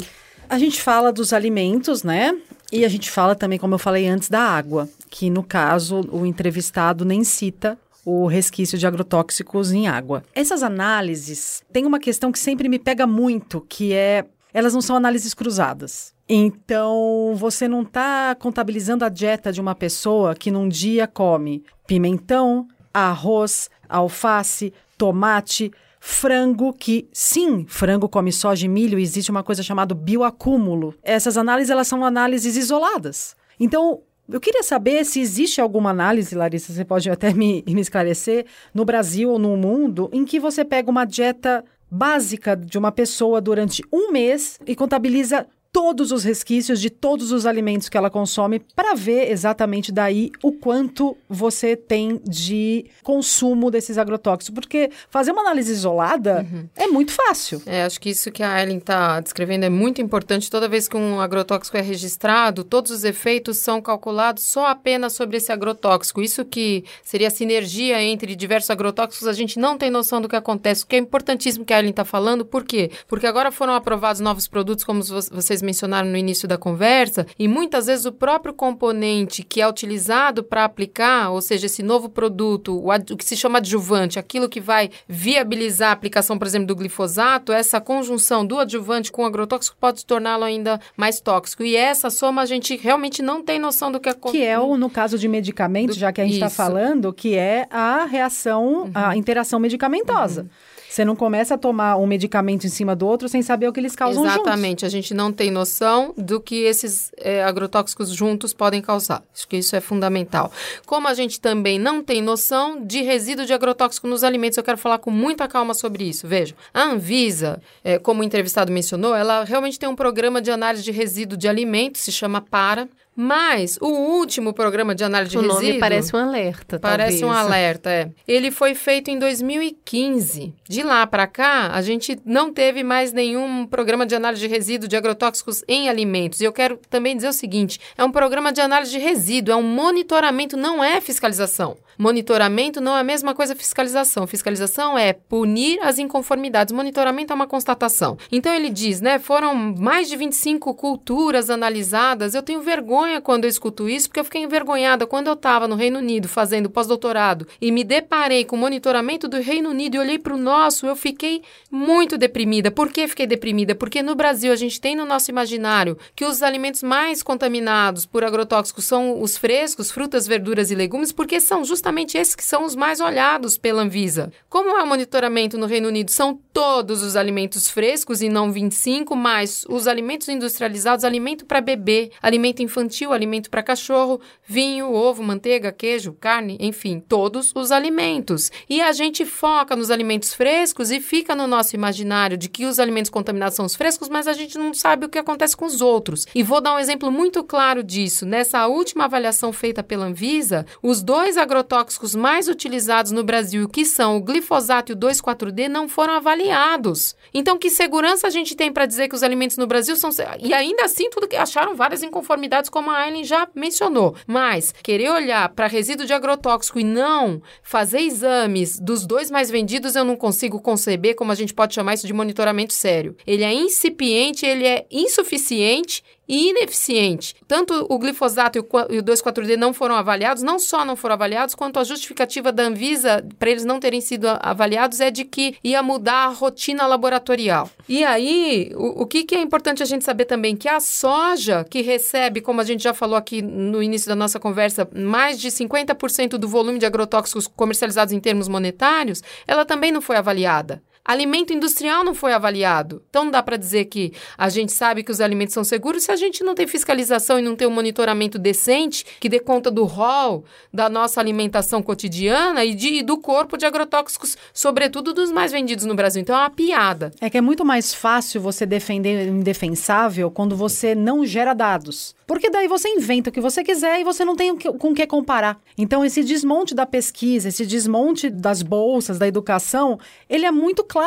A gente fala dos alimentos, né? E a gente fala também, como eu falei antes, da água, que no caso o entrevistado nem cita o resquício de agrotóxicos em água. Essas análises têm uma questão que sempre me pega muito, que é elas não são análises cruzadas. Então, você não está contabilizando a dieta de uma pessoa que num dia come pimentão, arroz, alface, tomate, frango, que sim, frango come soja e milho, existe uma coisa chamada bioacúmulo. Essas análises, elas são análises isoladas. Então, eu queria saber se existe alguma análise, Larissa, você pode até me, me esclarecer, no Brasil ou no mundo, em que você pega uma dieta básica de uma pessoa durante um mês e contabiliza todos os resquícios de todos os alimentos que ela consome para ver exatamente daí o quanto você tem de consumo desses agrotóxicos. Porque fazer uma análise isolada uhum. é muito fácil. É, acho que isso que a Ellen está descrevendo é muito importante. Toda vez que um agrotóxico é registrado, todos os efeitos são calculados só apenas sobre esse agrotóxico. Isso que seria a sinergia entre diversos agrotóxicos, a gente não tem noção do que acontece. O que é importantíssimo que a Ellen está falando, por quê? Porque agora foram aprovados novos produtos, como vocês vocês mencionaram no início da conversa, e muitas vezes o próprio componente que é utilizado para aplicar, ou seja, esse novo produto, o, o, que se chama adjuvante, aquilo que vai viabilizar a aplicação, por exemplo, do glifosato, essa conjunção do adjuvante com o agrotóxico pode torná-lo ainda mais tóxico. E essa soma a gente realmente não tem noção do que acontece. Que é o, no caso de medicamentos, do... já que a gente está falando, que é a reação, uhum. a interação medicamentosa. Uhum. Você não começa a tomar um medicamento em cima do outro sem saber o que eles causam Exatamente. Juntos. A gente não tem noção do que esses é, agrotóxicos juntos podem causar. Acho que isso é fundamental. Como a gente também não tem noção de resíduo de agrotóxico nos alimentos, eu quero falar com muita calma sobre isso. Veja, a Anvisa, é, como o entrevistado mencionou, ela realmente tem um programa de análise de resíduo de alimentos, se chama PARA. Mas o último programa de análise o de resíduo... nome parece um alerta, Parece talvez. um alerta, é. Ele foi feito em 2015. De lá para cá, a gente não teve mais nenhum programa de análise de resíduo de agrotóxicos em alimentos. E eu quero também dizer o seguinte, é um programa de análise de resíduo, é um monitoramento, não é fiscalização. Monitoramento não é a mesma coisa fiscalização. Fiscalização é punir as inconformidades. Monitoramento é uma constatação. Então ele diz, né, foram mais de 25 culturas analisadas. Eu tenho vergonha quando eu escuto isso, porque eu fiquei envergonhada quando eu estava no Reino Unido fazendo pós-doutorado e me deparei com o monitoramento do Reino Unido e olhei para o nosso, eu fiquei muito deprimida. Por que fiquei deprimida? Porque no Brasil a gente tem no nosso imaginário que os alimentos mais contaminados por agrotóxicos são os frescos, frutas, verduras e legumes, porque são justamente esses que são os mais olhados pela Anvisa. Como é o monitoramento no Reino Unido? São todos os alimentos frescos e não 25, mais os alimentos industrializados, alimento para bebê, alimento infantil, alimento para cachorro, vinho, ovo, manteiga, queijo, carne, enfim, todos os alimentos. E a gente foca nos alimentos frescos e fica no nosso imaginário de que os alimentos contaminados são os frescos, mas a gente não sabe o que acontece com os outros. E vou dar um exemplo muito claro disso. Nessa última avaliação feita pela Anvisa, os dois agrotóxicos mais utilizados no Brasil, que são o glifosato e o 2,4-D, não foram avaliados. Então, que segurança a gente tem para dizer que os alimentos no Brasil são. E ainda assim, tudo que acharam várias inconformidades como a Aileen já mencionou. Mas querer olhar para resíduo de agrotóxico e não fazer exames dos dois mais vendidos, eu não consigo conceber como a gente pode chamar isso de monitoramento sério. Ele é incipiente, ele é insuficiente e ineficiente. Tanto o glifosato e o 2,4-D não foram avaliados, não só não foram avaliados, quanto a justificativa da Anvisa para eles não terem sido avaliados é de que ia mudar a rotina laboratorial. E aí, o, o que, que é importante a gente saber também? Que a soja, que recebe, como a gente já falou aqui no início da nossa conversa, mais de 50% do volume de agrotóxicos comercializados em termos monetários, ela também não foi avaliada. Alimento industrial não foi avaliado. Então não dá para dizer que a gente sabe que os alimentos são seguros se a gente não tem fiscalização e não tem um monitoramento decente que dê conta do rol da nossa alimentação cotidiana e, de, e do corpo de agrotóxicos, sobretudo dos mais vendidos no Brasil. Então é uma piada. É que é muito mais fácil você defender o indefensável quando você não gera dados. Porque daí você inventa o que você quiser e você não tem com o que comparar. Então, esse desmonte da pesquisa, esse desmonte das bolsas, da educação, ele é muito claro.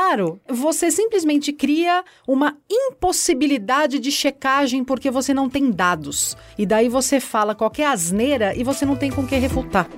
Você simplesmente cria uma impossibilidade de checagem porque você não tem dados. E daí você fala qualquer asneira e você não tem com que refutar.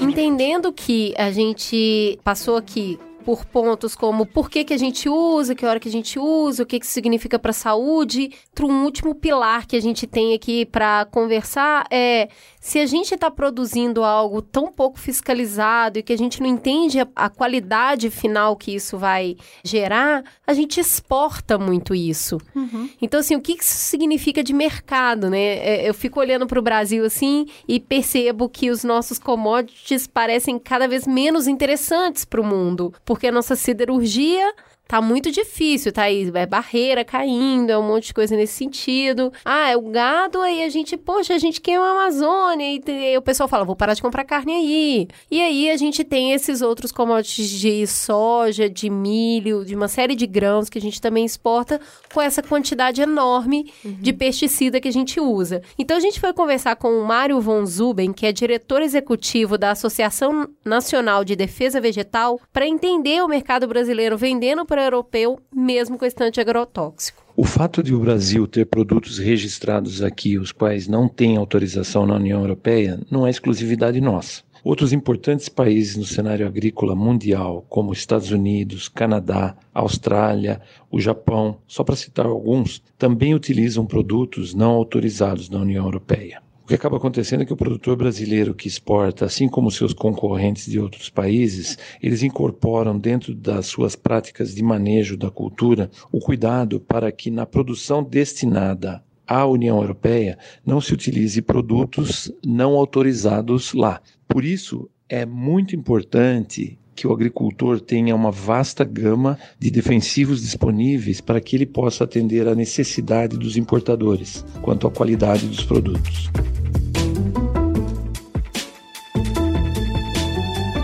Entendendo que a gente passou aqui por pontos como por que, que a gente usa, que hora que a gente usa, o que, que isso significa para a saúde. Um último pilar que a gente tem aqui para conversar é se a gente está produzindo algo tão pouco fiscalizado e que a gente não entende a, a, qualidade final que isso vai gerar, a gente exporta muito isso. Uhum. Então, assim, o que isso significa de mercado, né? É, eu fico olhando para o Brasil assim e percebo que os nossos commodities parecem cada vez menos interessantes para o mundo, porque a nossa siderurgia tá muito difícil, tá aí, é barreira caindo, é um monte de coisa nesse sentido. Ah, é o gado, aí a gente, poxa, a gente queima a Amazônia, e, e o pessoal fala, vou parar de comprar carne aí. E aí a gente tem esses outros commodities de soja, de milho, de uma série de grãos que a gente também exporta com essa quantidade enorme uhum. de pesticida que a gente usa. Então a gente foi conversar com o Mário von Zuben, que é diretor executivo da Associação Nacional de Defesa Vegetal, para entender o mercado brasileiro vendendo para europeu, mesmo com estante agrotóxico. O fato de o Brasil ter produtos registrados aqui, os quais não têm autorização na União Europeia, não é exclusividade nossa. Outros importantes países no cenário agrícola mundial, como Estados Unidos, Canadá, Austrália, o Japão, só para citar alguns, também utilizam produtos não autorizados na União Europeia que acaba acontecendo é que o produtor brasileiro que exporta, assim como seus concorrentes de outros países, eles incorporam dentro das suas práticas de manejo da cultura o cuidado para que na produção destinada à União Europeia não se utilize produtos não autorizados lá. Por isso, é muito importante que o agricultor tenha uma vasta gama de defensivos disponíveis para que ele possa atender à necessidade dos importadores quanto à qualidade dos produtos.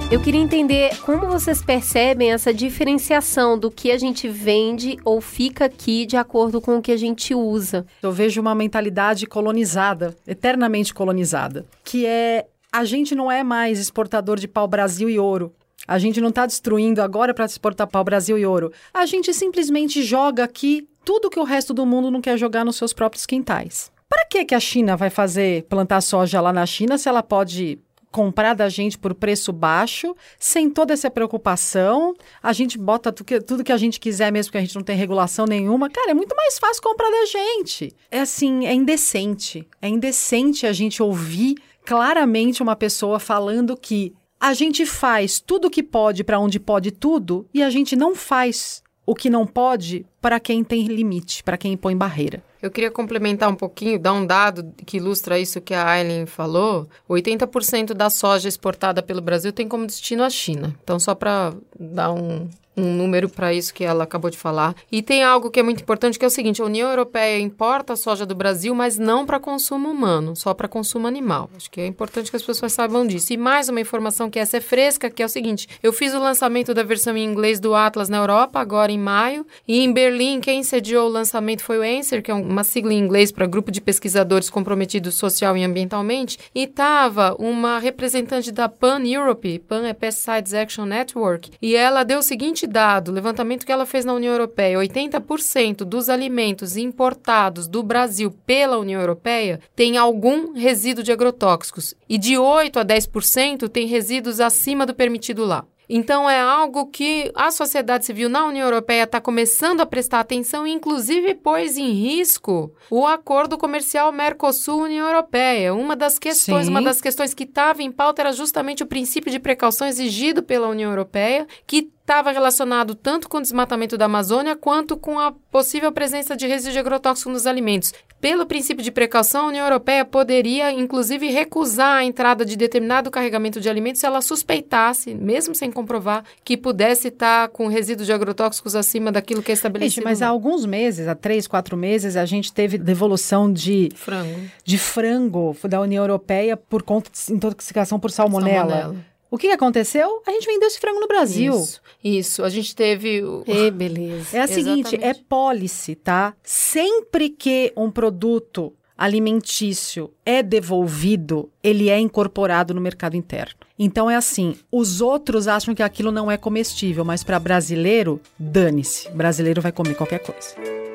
Eu queria entender como vocês percebem essa diferenciação do que a gente vende ou fica aqui de acordo com o que a gente usa. Eu vejo uma mentalidade colonizada, eternamente colonizada, que é a gente não é mais exportador de pau-brasil e ouro. A gente não está destruindo agora para exportar pau-brasil e ouro. A gente simplesmente joga aqui tudo que o resto do mundo não quer jogar nos seus próprios quintais. Para que, que a China vai fazer plantar soja lá na China se ela pode comprar da gente por preço baixo, sem toda essa preocupação. A gente bota tudo que, tudo que a gente quiser, mesmo que a gente não tem regulação nenhuma. Cara, é muito mais fácil comprar da gente. É assim, é indecente. É indecente a gente ouvir claramente uma pessoa falando que a gente faz tudo que pode para onde pode tudo e a gente não faz o que não pode para quem tem limite, para quem impõe barreira. Eu queria complementar um pouquinho, dar um dado que ilustra isso que a Aileen falou. 80% da soja exportada pelo Brasil tem como destino a China. Então, só para dar um, um número para isso que ela acabou de falar. E tem algo que é muito importante, que é o seguinte: a União Europeia importa a soja do Brasil, mas não para consumo humano, só para consumo animal. Acho que é importante que as pessoas saibam disso. E mais uma informação que essa é fresca, que é o seguinte: eu fiz o lançamento da versão em inglês do Atlas na Europa, agora em maio, e em Berlim, quem sediou o lançamento foi o ENSER, que é uma sigla em inglês para Grupo de Pesquisadores Comprometidos Social e Ambientalmente, e estava uma representante da PAN Europe, PAN é Pesticides Action Network, e ela deu o seguinte dado, levantamento que ela fez na União Europeia, 80% dos alimentos importados do Brasil pela União Europeia tem algum resíduo de agrotóxicos e de 8 a 10% tem resíduos acima do permitido lá. Então, é algo que a sociedade civil na União Europeia está começando a prestar atenção, inclusive pôs em risco o acordo comercial Mercosul-União Europeia. Uma das questões, Sim. uma das questões que estava em pauta era justamente o princípio de precaução exigido pela União Europeia, que estava relacionado tanto com o desmatamento da Amazônia quanto com a possível presença de resíduo agrotóxico nos alimentos. Pelo princípio de precaução, a União Europeia poderia, inclusive, recusar a entrada de determinado carregamento de alimentos se ela suspeitasse, mesmo sem comprovar, que pudesse estar com resíduos de agrotóxicos acima daquilo que é estabelecido. Gente, mas há alguns meses, há três, quatro meses, a gente teve devolução de frango, de frango da União Europeia por conta de intoxicação por salmonela. salmonela. O que aconteceu? A gente vendeu esse frango no Brasil. Isso, isso. a gente teve. E beleza. É a seguinte, é policy, tá? Sempre que um produto alimentício é devolvido, ele é incorporado no mercado interno. Então é assim, os outros acham que aquilo não é comestível, mas para brasileiro, dane-se. Brasileiro vai comer qualquer coisa.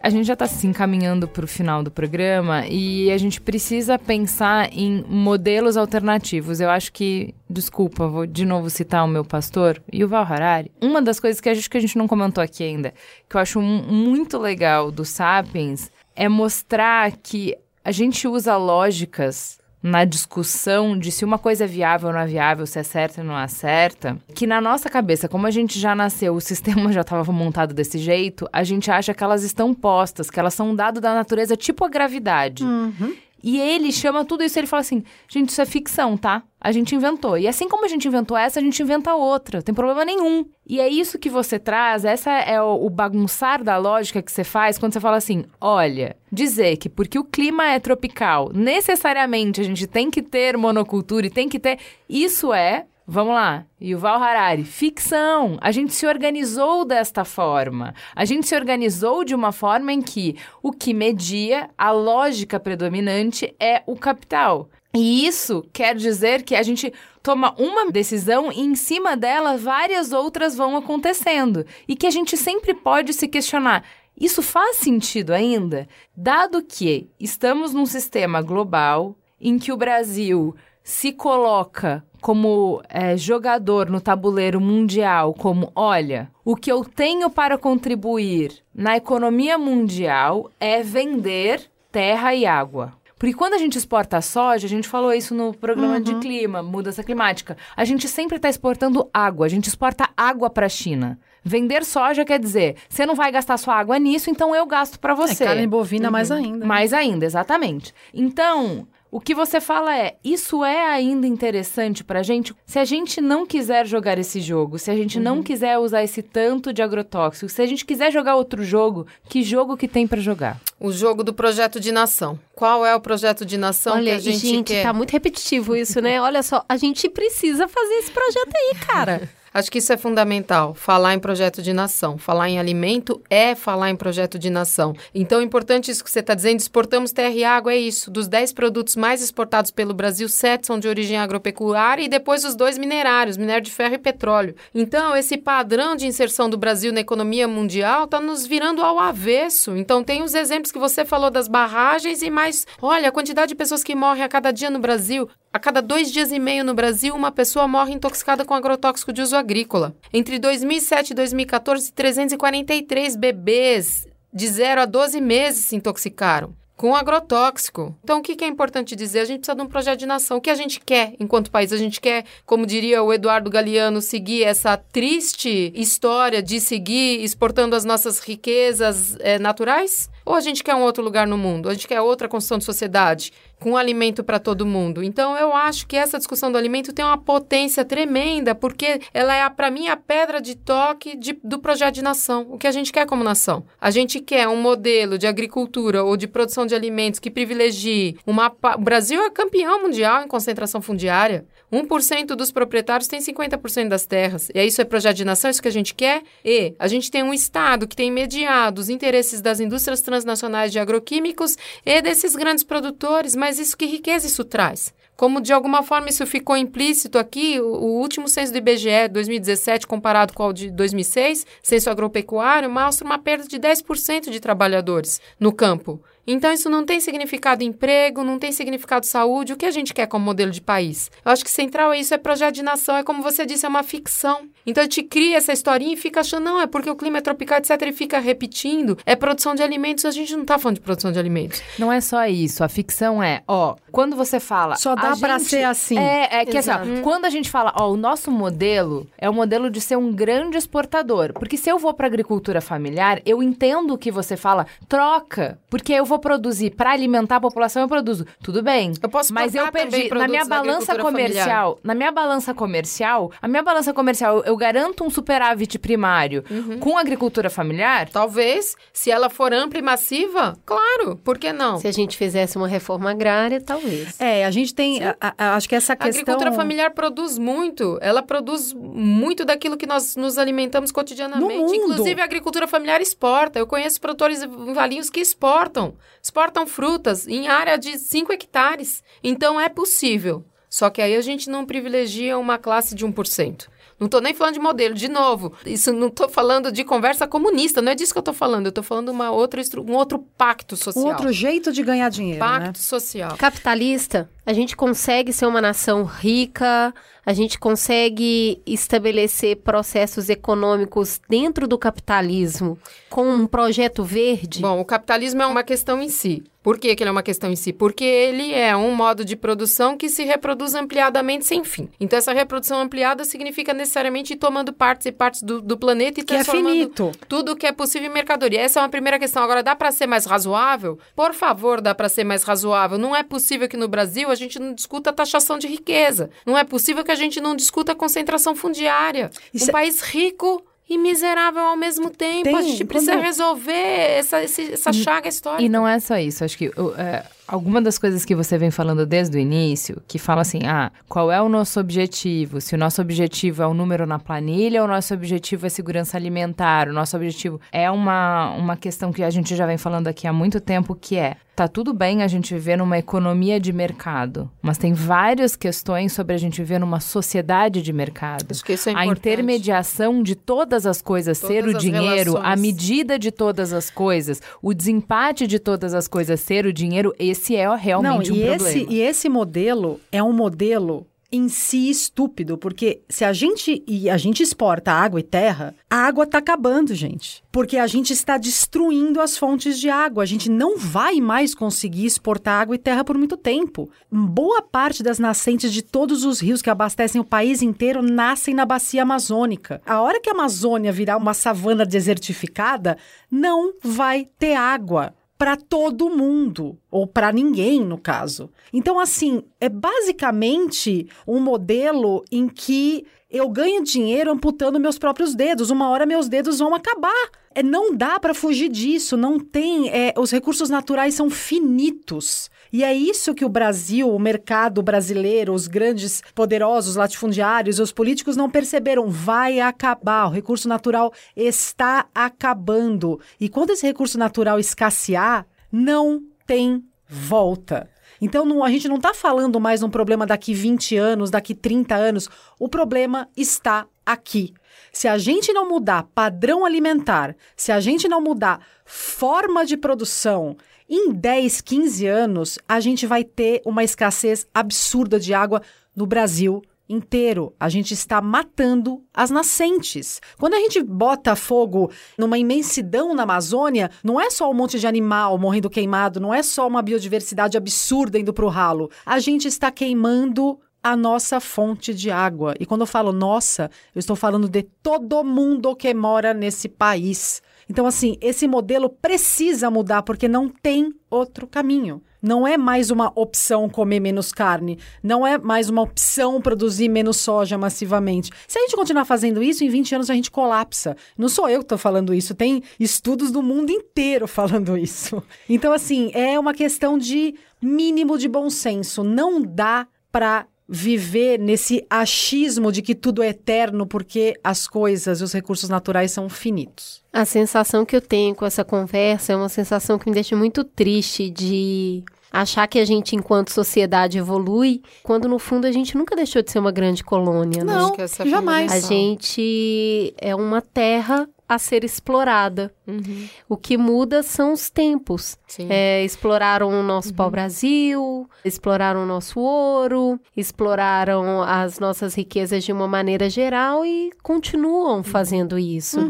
A gente já está se encaminhando para o final do programa e a gente precisa pensar em modelos alternativos. Eu acho que, desculpa, vou de novo citar o meu pastor, Yuval Harari. Uma das coisas que a gente, que a gente não comentou aqui ainda, que eu acho muito legal do Sapiens, é mostrar que a gente usa lógicas na discussão de se uma coisa é viável ou não é viável, se é certa ou não é certa, que na nossa cabeça, como a gente já nasceu, o sistema já estava montado desse jeito, a gente acha que elas estão postas, que elas são um dado da natureza, tipo a gravidade. Uhum. E ele chama tudo isso, ele fala assim: gente, isso é ficção, tá? A gente inventou. E assim como a gente inventou essa, a gente inventa outra. Não tem problema nenhum. E é isso que você traz, essa é o, o bagunçar da lógica que você faz quando você fala assim: olha, dizer que porque o clima é tropical, necessariamente a gente tem que ter monocultura e tem que ter. Isso é Vamos lá. Yuval Harari, ficção. A gente se organizou desta forma. A gente se organizou de uma forma em que o que media, a lógica predominante é o capital. E isso quer dizer que a gente toma uma decisão e em cima dela várias outras vão acontecendo. E que a gente sempre pode se questionar: isso faz sentido ainda? Dado que estamos num sistema global em que o Brasil se coloca como é, jogador no tabuleiro mundial, como olha, o que eu tenho para contribuir na economia mundial é vender terra e água. Porque quando a gente exporta soja, a gente falou isso no programa uhum. de clima, mudança climática, a gente sempre está exportando água, a gente exporta água para a China. Vender soja quer dizer, você não vai gastar sua água nisso, então eu gasto para você. É carne bovina uhum. mais ainda. Mais ainda, exatamente. Então, o que você fala é: isso é ainda interessante para a gente? Se a gente não quiser jogar esse jogo, se a gente uhum. não quiser usar esse tanto de agrotóxico, se a gente quiser jogar outro jogo, que jogo que tem para jogar? O jogo do projeto de nação. Qual é o projeto de nação Olha, que a gente, gente quer? tá muito repetitivo isso, né? Olha só, a gente precisa fazer esse projeto aí, cara. Acho que isso é fundamental. Falar em projeto de nação. Falar em alimento é falar em projeto de nação. Então, é importante isso que você está dizendo. Exportamos terra e água, é isso. Dos 10 produtos mais exportados pelo Brasil, 7 são de origem agropecuária e depois os dois minerários, minério de ferro e petróleo. Então, esse padrão de inserção do Brasil na economia mundial está nos virando ao avesso. Então, tem os exemplos que você falou das barragens e mais. Olha, a quantidade de pessoas que morrem a cada dia no Brasil. A cada dois dias e meio no Brasil, uma pessoa morre intoxicada com agrotóxico de uso agrícola. Entre 2007 e 2014, 343 bebês de 0 a 12 meses se intoxicaram com agrotóxico. Então, o que é importante dizer? A gente precisa de um projeto de nação. O que a gente quer enquanto país? A gente quer, como diria o Eduardo Galeano, seguir essa triste história de seguir exportando as nossas riquezas é, naturais? Ou a gente quer um outro lugar no mundo? A gente quer outra construção de sociedade? com alimento para todo mundo. Então eu acho que essa discussão do alimento tem uma potência tremenda, porque ela é para mim a pedra de toque de, do projeto de nação. O que a gente quer como nação? A gente quer um modelo de agricultura ou de produção de alimentos que privilegie uma o Brasil é campeão mundial em concentração fundiária. 1% dos proprietários tem 50% das terras. E isso é projeto de nação, é isso que a gente quer? E a gente tem um Estado que tem mediado os interesses das indústrias transnacionais de agroquímicos e desses grandes produtores, mas isso que riqueza isso traz? Como de alguma forma isso ficou implícito aqui, o, último censo do IBGE 2017 comparado com o de 2006, censo agropecuário, mostra uma perda de 10% de trabalhadores no campo. Então isso não tem significado emprego, não tem significado saúde. O que a gente quer como modelo de país? Eu acho que central é isso, é projeto de nação, é como você disse, é uma ficção. Então a gente cria essa historinha e fica achando, não, é porque o clima é tropical, etc, e fica repetindo. É produção de alimentos, a gente não tá falando de produção de alimentos. Não é só isso, a ficção é, ó, quando você fala... Só dá pra gente- ser assim. É, é que assim, ó, Exato. quando a gente fala, ó, o nosso modelo é o modelo de ser um grande exportador. Porque se eu vou pra agricultura familiar, eu entendo o que você fala, troca. Porque eu vou produzir pra alimentar a população, eu produzo. Tudo bem. Eu posso Mas eu perdi. Na minha balança comercial, familiar. na minha balança comercial, a minha balança comercial, eu, eu garanto um superávit primário Uhum. com agricultura familiar. Talvez, se ela for ampla e massiva, claro, por que não? Se a gente fizesse uma reforma agrária, talvez. É, a gente tem. a- a- acho que essa A questão. agricultura familiar produz muito. Ela produz muito daquilo que nós nos alimentamos cotidianamente. No mundo. Inclusive, a agricultura familiar exporta. Eu conheço produtores em Valinhos que exportam. Exportam frutas em área de 5 hectares. Então, é possível. Só que aí a gente não privilegia uma classe de 1%. Não tô nem falando de modelo, de novo. Isso não tô falando de conversa comunista, não é disso que eu tô falando. Eu tô falando uma outra, um outro pacto Um social. outro jeito de ganhar dinheiro, né? pacto social. Capitalista, a gente consegue ser uma nação rica, a gente consegue estabelecer processos econômicos dentro do capitalismo com um projeto verde. Bom, o capitalismo é uma questão em si. Por que, que ele é uma questão em si? Porque ele é um modo de produção que se reproduz ampliadamente sem fim. Então, essa reprodução ampliada significa necessariamente ir tomando partes e partes do, do planeta e Que é transformando finito. tudo que é possível em mercadoria. Essa é uma primeira questão. Agora, dá para ser mais razoável? Por favor, dá para ser mais razoável. Não é possível que no Brasil a gente não discuta a taxação de riqueza. Não é possível que a gente não discuta a concentração fundiária. Isso um é- país rico e miserável ao mesmo tempo. Tem- a gente precisa quando- resolver essa, essa chaga histórica. E não é só isso, acho que é, alguma das coisas que você vem falando desde o início, que fala assim, ah, qual é o nosso objetivo? Se o nosso objetivo é o número na planilha, ou o nosso objetivo é segurança alimentar, o nosso objetivo é uma, uma questão que a gente já vem falando aqui há muito tempo, que é, tá tudo bem a gente viver numa economia de mercado, mas tem várias questões sobre a gente viver numa sociedade de mercado. Acho que isso é a importante. intermediação de todas as coisas ser Todas o as dinheiro, a relações. medida de todas as coisas, o desempate de todas as coisas ser o dinheiro, esse é realmente Não, um e problema. esse, e esse modelo é um modelo em si estúpido, porque se a gente e a gente exporta água e terra, a água está acabando, gente. Porque a gente está destruindo as fontes de água. A gente não vai mais conseguir exportar água e terra por muito tempo. Boa parte das nascentes de todos os rios que abastecem o país inteiro nascem na bacia amazônica. A hora que a Amazônia virar uma savana desertificada, não vai ter água para todo mundo, ou para ninguém, no caso. Então, assim, é basicamente um modelo em que eu ganho dinheiro amputando meus próprios dedos. Uma hora meus dedos vão acabar. É, não dá para fugir disso, não tem. é, os recursos naturais são finitos. E é isso que o Brasil, o mercado brasileiro, os grandes poderosos latifundiários, os políticos não perceberam. Vai acabar. O recurso natural está acabando. E quando esse recurso natural escassear, não tem volta. Então, não- a gente não está falando mais um problema daqui 20 anos, daqui 30 anos. O problema está aqui. Se a gente não mudar padrão alimentar, se a gente não mudar forma de produção, em 10, 15 anos, a gente vai ter uma escassez absurda de água no Brasil inteiro. A gente está matando as nascentes. Quando a gente bota fogo numa imensidão na Amazônia, não é só um monte de animal morrendo queimado, não é só uma biodiversidade absurda indo para o ralo. A gente está queimando a nossa fonte de água. E quando eu falo nossa, eu estou falando de todo mundo que mora nesse país. Então, assim, esse modelo precisa mudar porque não tem outro caminho. Não é mais uma opção comer menos carne. Não é mais uma opção produzir menos soja massivamente. Se a gente continuar fazendo isso, em 20 anos a gente colapsa. Não sou eu que estou falando isso, tem estudos do mundo inteiro falando isso. Então, assim, é uma questão de mínimo de bom senso. Não dá para viver nesse achismo de que tudo é eterno porque as coisas e os recursos naturais são finitos. A sensação que eu tenho com essa conversa é uma sensação que me deixa muito triste de achar que a gente, enquanto sociedade, evolui, quando no fundo a gente nunca deixou de ser uma grande colônia, né? Não, é a jamais. A gente é uma terra a ser explorada. Uhum. O que muda são os tempos. É, exploraram o nosso Uhum. pau-brasil, exploraram o nosso ouro, exploraram as nossas riquezas de uma maneira geral e continuam fazendo isso.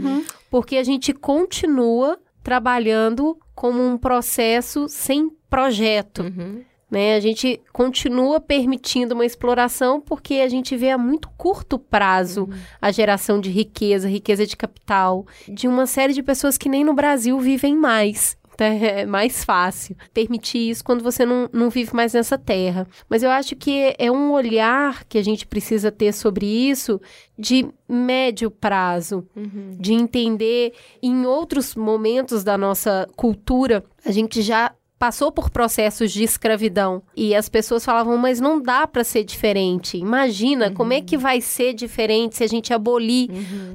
Porque a gente continua trabalhando como um processo sem projeto. Uhum. Né? A gente continua permitindo uma exploração porque a gente vê a muito curto prazo a geração de riqueza, riqueza de capital, de uma série de pessoas que nem no Brasil vivem mais. Então, É mais fácil permitir isso quando você não, não vive mais nessa terra. Mas eu acho que é um olhar que a gente precisa ter sobre isso de médio prazo, Uhum. de entender em outros momentos da nossa cultura, a gente já passou por processos de escravidão e as pessoas falavam, mas não dá para ser diferente. Imagina como é que vai ser diferente se a gente abolir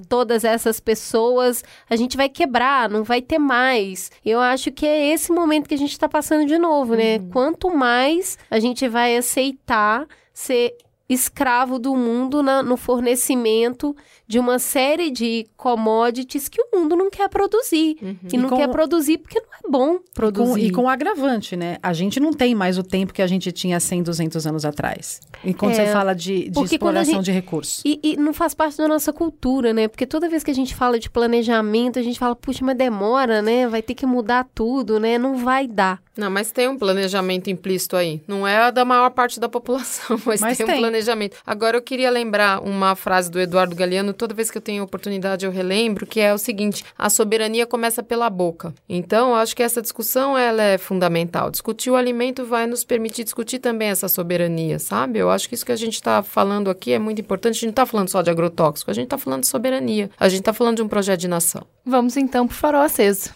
todas essas pessoas, a gente vai quebrar, não vai ter mais. Eu acho que é esse momento que a gente está passando de novo, né? Quanto mais a gente vai aceitar ser escravo do mundo na- no fornecimento de uma série de commodities que o mundo não quer produzir. E não E com- quer produzir porque não é bom E com, produzir. e com agravante, né? A gente não tem mais o tempo que a gente tinha 100, 200 anos atrás. E quando É, você fala de, de exploração gente- de recursos. E, e não faz parte da nossa cultura, né? Porque toda vez que a gente fala de planejamento, a gente fala, puxa, mas demora, né? Vai ter que mudar tudo, né? Não vai dar. Não, mas tem um planejamento implícito aí. Não é a da maior parte da população, mas, Mas tem, tem. um planejamento. Agora, eu queria lembrar uma frase do Eduardo Galeano, toda vez que eu tenho oportunidade eu relembro, que é o seguinte, a soberania começa pela boca. Então, eu acho que essa discussão, ela é fundamental. Discutir o alimento vai nos permitir discutir também essa soberania, sabe? Eu acho que isso que a gente está falando aqui é muito importante. A gente não está falando só de agrotóxico, a gente está falando de soberania. A gente está falando de um projeto de nação. Vamos então pro farol aceso.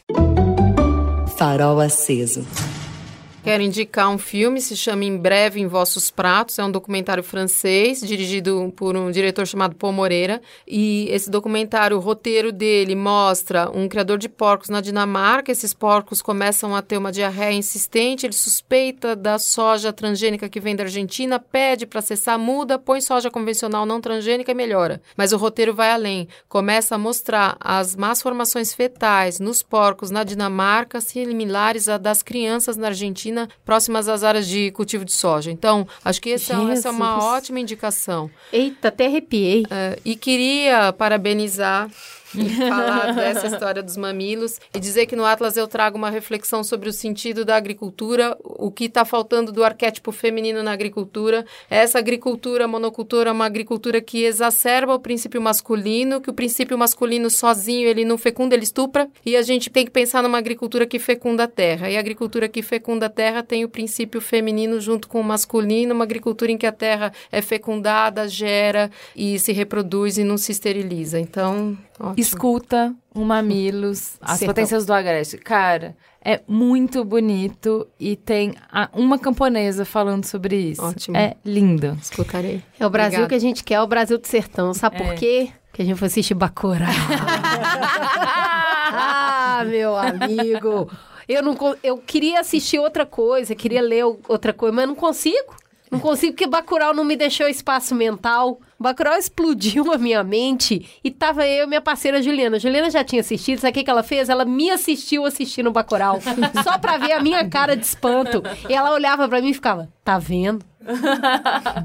Farol aceso. Quero indicar um filme, se chama Em Breve em Vossos Pratos. É um documentário francês, dirigido por um diretor chamado Paul Moreira. E esse documentário, o roteiro dele mostra um criador de porcos na Dinamarca. Esses porcos começam a ter uma diarreia insistente. Ele suspeita da soja transgênica que vem da Argentina, pede para cessar, muda, põe soja convencional não transgênica e melhora. Mas o roteiro vai além. Começa a mostrar as más formações fetais nos porcos na Dinamarca, similares à das crianças na Argentina, próximas às áreas de cultivo de soja. Então, acho que essa, essa é uma ótima indicação. Eita, até arrepiei. É, e queria parabenizar falar dessa história dos mamilos e dizer que no Atlas eu trago uma reflexão sobre o sentido da agricultura, o que está faltando do arquétipo feminino na agricultura. Essa agricultura monocultura é uma agricultura que exacerba o princípio masculino, que o princípio masculino sozinho ele não fecunda, ele estupra, e a gente tem que pensar numa agricultura que fecunda a terra. E a agricultura que fecunda a terra tem o princípio feminino junto com o masculino, uma agricultura em que a terra é fecundada, gera e se reproduz e não se esteriliza. Então, ótimo. Escuta o Mamilos, as Sertão. potências do Agreste. Cara, é muito bonito e tem a- uma camponesa falando sobre isso. Ótimo. É lindo. Escutarei. É o Brasil Obrigada. que a gente quer, é o Brasil do sertão. Sabe É. por quê? Porque a gente foi assistir Bacurau. ah, meu amigo. Eu, não, eu queria assistir outra coisa, queria ler outra coisa, mas não consigo. Não consigo porque Bacurau não me deixou espaço mental. Bacurau explodiu a minha mente e tava eu e minha parceira Juliana. Juliana já tinha assistido, sabe o que, que ela fez? Ela me assistiu assistindo Bacurau, só pra ver a minha cara de espanto. E ela olhava pra mim e ficava, tá vendo?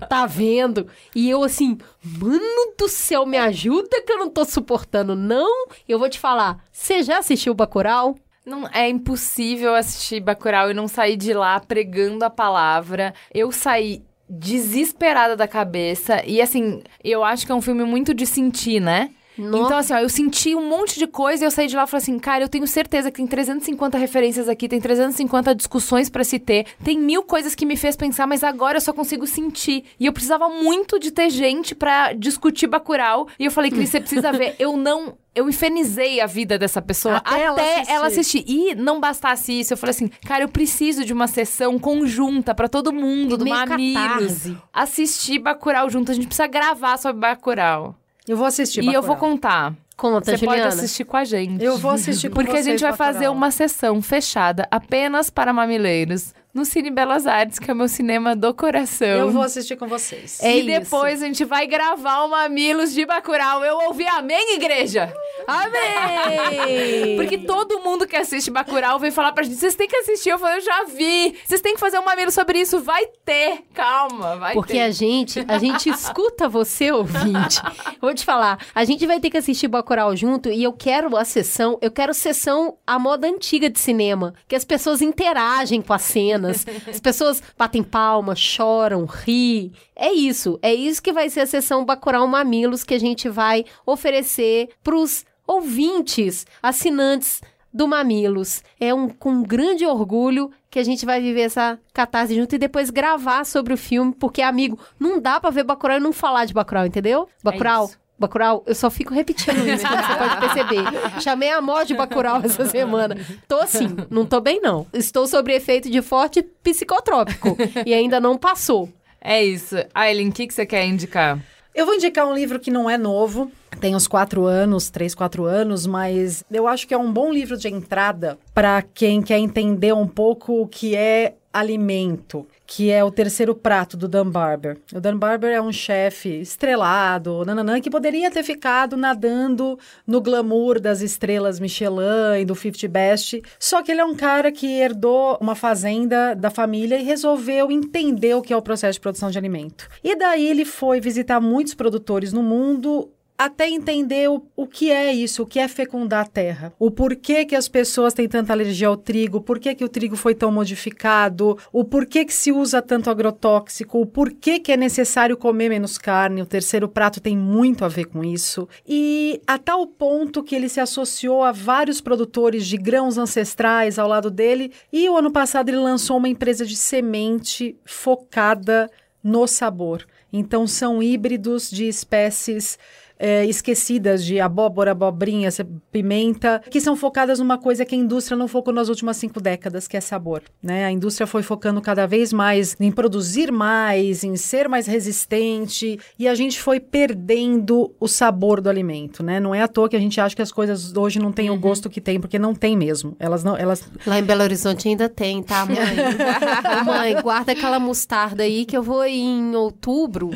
tá vendo? E eu assim, mano do céu, me ajuda que eu não tô suportando, não? Eu vou te falar, você já assistiu Bacurau? Não, é impossível assistir Bacurau e não sair de lá pregando a palavra. Eu saí desesperada da cabeça e assim, eu acho que é um filme muito de sentir, né? Nossa. Então, assim, ó, eu senti um monte de coisa e eu saí de lá e falei assim, cara, eu tenho certeza que tem 350 referências aqui, tem 350 discussões pra se ter, tem mil coisas que me fez pensar, mas agora eu só consigo sentir. E eu precisava muito de ter gente pra discutir Bacurau. E eu falei, Cris, você precisa ver. Eu não... Eu infernizei a vida dessa pessoa Até ela assistir. ela assistir. E não bastasse isso, eu falei assim, cara, eu preciso de uma sessão conjunta pra todo mundo do Mamilos catarse. assistir Bacurau junto. A gente precisa gravar sobre Bacurau. Eu vou assistir. E eu vou contar. Conta, Você Juliana. pode assistir com a gente. Eu vou assistir com Porque a gente vai fazer uma sessão fechada apenas para mamileiros no Cine Belas Artes, que é o meu cinema do coração. Eu vou assistir com vocês. É e isso. depois a gente vai gravar o Mamilos de Bacurau. Eu ouvi amém, igreja? Amém! Porque todo mundo que assiste Bacurau vem falar pra gente, vocês têm que assistir. Eu falei, eu já vi. Vocês têm que fazer um mamilo sobre isso. Vai ter. Calma, vai Porque ter. a gente, a gente escuta você, ouvinte. Vou te falar, a gente vai ter que assistir Bacurau junto e eu quero a sessão, eu quero sessão à moda antiga de cinema, que as pessoas interagem com as as pessoas batem palma, choram, ri. É isso, é isso que vai ser a sessão Bacurau Mamilos que a gente vai oferecer pros ouvintes, assinantes do Mamilos. É um com grande orgulho que a gente vai viver essa catarse junto e depois gravar sobre o filme, porque, amigo, não dá pra ver Bacurau e não falar de Bacurau, entendeu? Bacurau, isso. Bacurau, eu só fico repetindo isso, como você pode perceber. Chamei a mó de Bacurau essa semana. Tô assim, não tô bem não. Estou sob efeito de forte psicotrópico e ainda não passou. É isso. Aileen, o que, que você quer indicar? Eu vou indicar um livro que não é novo, tem uns quatro anos, três, quatro anos, mas eu acho que é um bom livro de entrada para quem quer entender um pouco o que é alimento, que é o terceiro prato do Dan Barber. O Dan Barber é um chefe estrelado, nananã, que poderia ter ficado nadando no glamour das estrelas Michelin e do 50 Best, só que ele é um cara que herdou uma fazenda da família e resolveu entender o que é o processo de produção de alimento. E daí ele foi visitar muitos produtores no mundo até entender o, o que é isso, o que é fecundar a terra, o porquê que as pessoas têm tanta alergia ao trigo, por que, que o trigo foi tão modificado, o porquê que se usa tanto agrotóxico, o porquê que é necessário comer menos carne, o terceiro prato tem muito a ver com isso, e a tal ponto que ele se associou a vários produtores de grãos ancestrais ao lado dele, e o ano passado ele lançou uma empresa de semente focada no sabor. Então são híbridos de espécies é, esquecidas de abóbora, abobrinha, pimenta, que são focadas numa coisa que a indústria não focou nas últimas cinco décadas, que é sabor. Né? A indústria foi focando cada vez mais em produzir mais, em ser mais resistente, e a gente foi perdendo o sabor do alimento. Né? Não é à toa que a gente acha que as coisas hoje não têm o gosto que tem, porque não tem mesmo. Elas não, elas Lá em Belo Horizonte ainda tem, tá, mãe? Mãe, guarda aquela mostarda aí que eu vou em outubro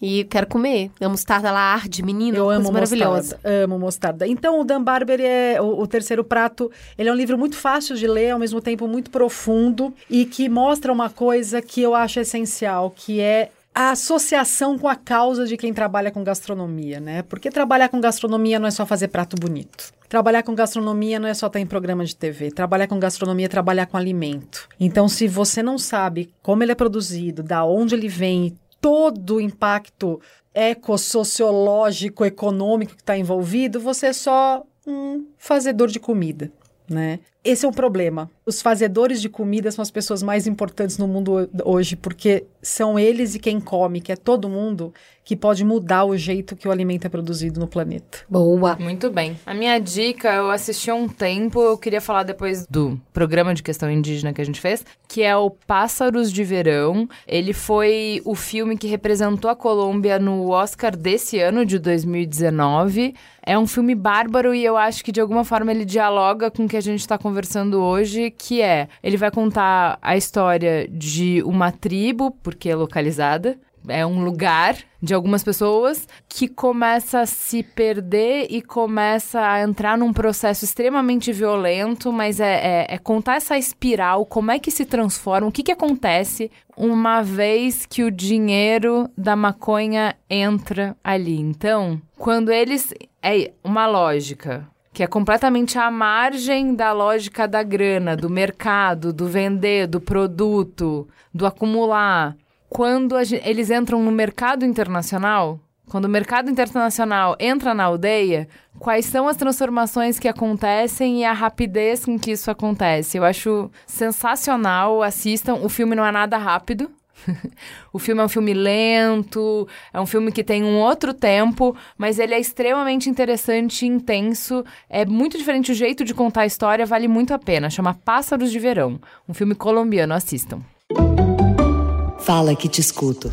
e quero comer. A mostarda lá arde, menina, Eu amo maravilhosa. mostarda. Amo mostarda. Então, o Dan Barber é o, o terceiro prato. Ele é um livro muito fácil de ler, ao mesmo tempo muito profundo e que mostra uma coisa que eu acho essencial, que é a associação com a causa de quem trabalha com gastronomia, né? Porque trabalhar com gastronomia não é só fazer prato bonito. Trabalhar com gastronomia não é só estar em programa de TV. Trabalhar com gastronomia é trabalhar com alimento. Então, se você não sabe como ele é produzido, da onde ele vem, todo o impacto ecossociológico, econômico que está envolvido, você é só um fazedor de comida, né? Esse é um problema. Os fazedores de comida são as pessoas mais importantes no mundo ho- hoje, porque são eles e quem come, que é todo mundo, que pode mudar o jeito que o alimento é produzido no planeta. Boa. Muito bem. A minha dica, eu assisti há um tempo, eu queria falar depois do programa de questão indígena que a gente fez, que é o Pássaros de Verão. Ele foi o filme que representou a Colômbia no Oscar desse ano, de 2019. É um filme bárbaro e eu acho que de alguma forma ele dialoga com o que a gente está conversando hoje, que é, ele vai contar a história de uma tribo, porque é localizada, é um lugar de algumas pessoas que começa a se perder e começa a entrar num processo extremamente violento, mas é, é- é contar essa espiral, como é que se transforma, o que, que acontece uma vez que o dinheiro da maconha entra ali. Então, quando eles. É uma lógica que é completamente à margem da lógica da grana, do mercado, do vender, do produto, do acumular. Quando a gen- eles entram no mercado internacional, quando o mercado internacional entra na aldeia, quais são as transformações que acontecem e a rapidez com que isso acontece? Eu acho sensacional, assistam. O filme não é nada rápido. o filme é um filme lento, é um filme que tem um outro tempo, mas ele é extremamente interessante e intenso. É muito diferente o jeito de contar a história, vale muito a pena. Chama Pássaros de Verão, um filme colombiano, assistam. Fala que te escuto.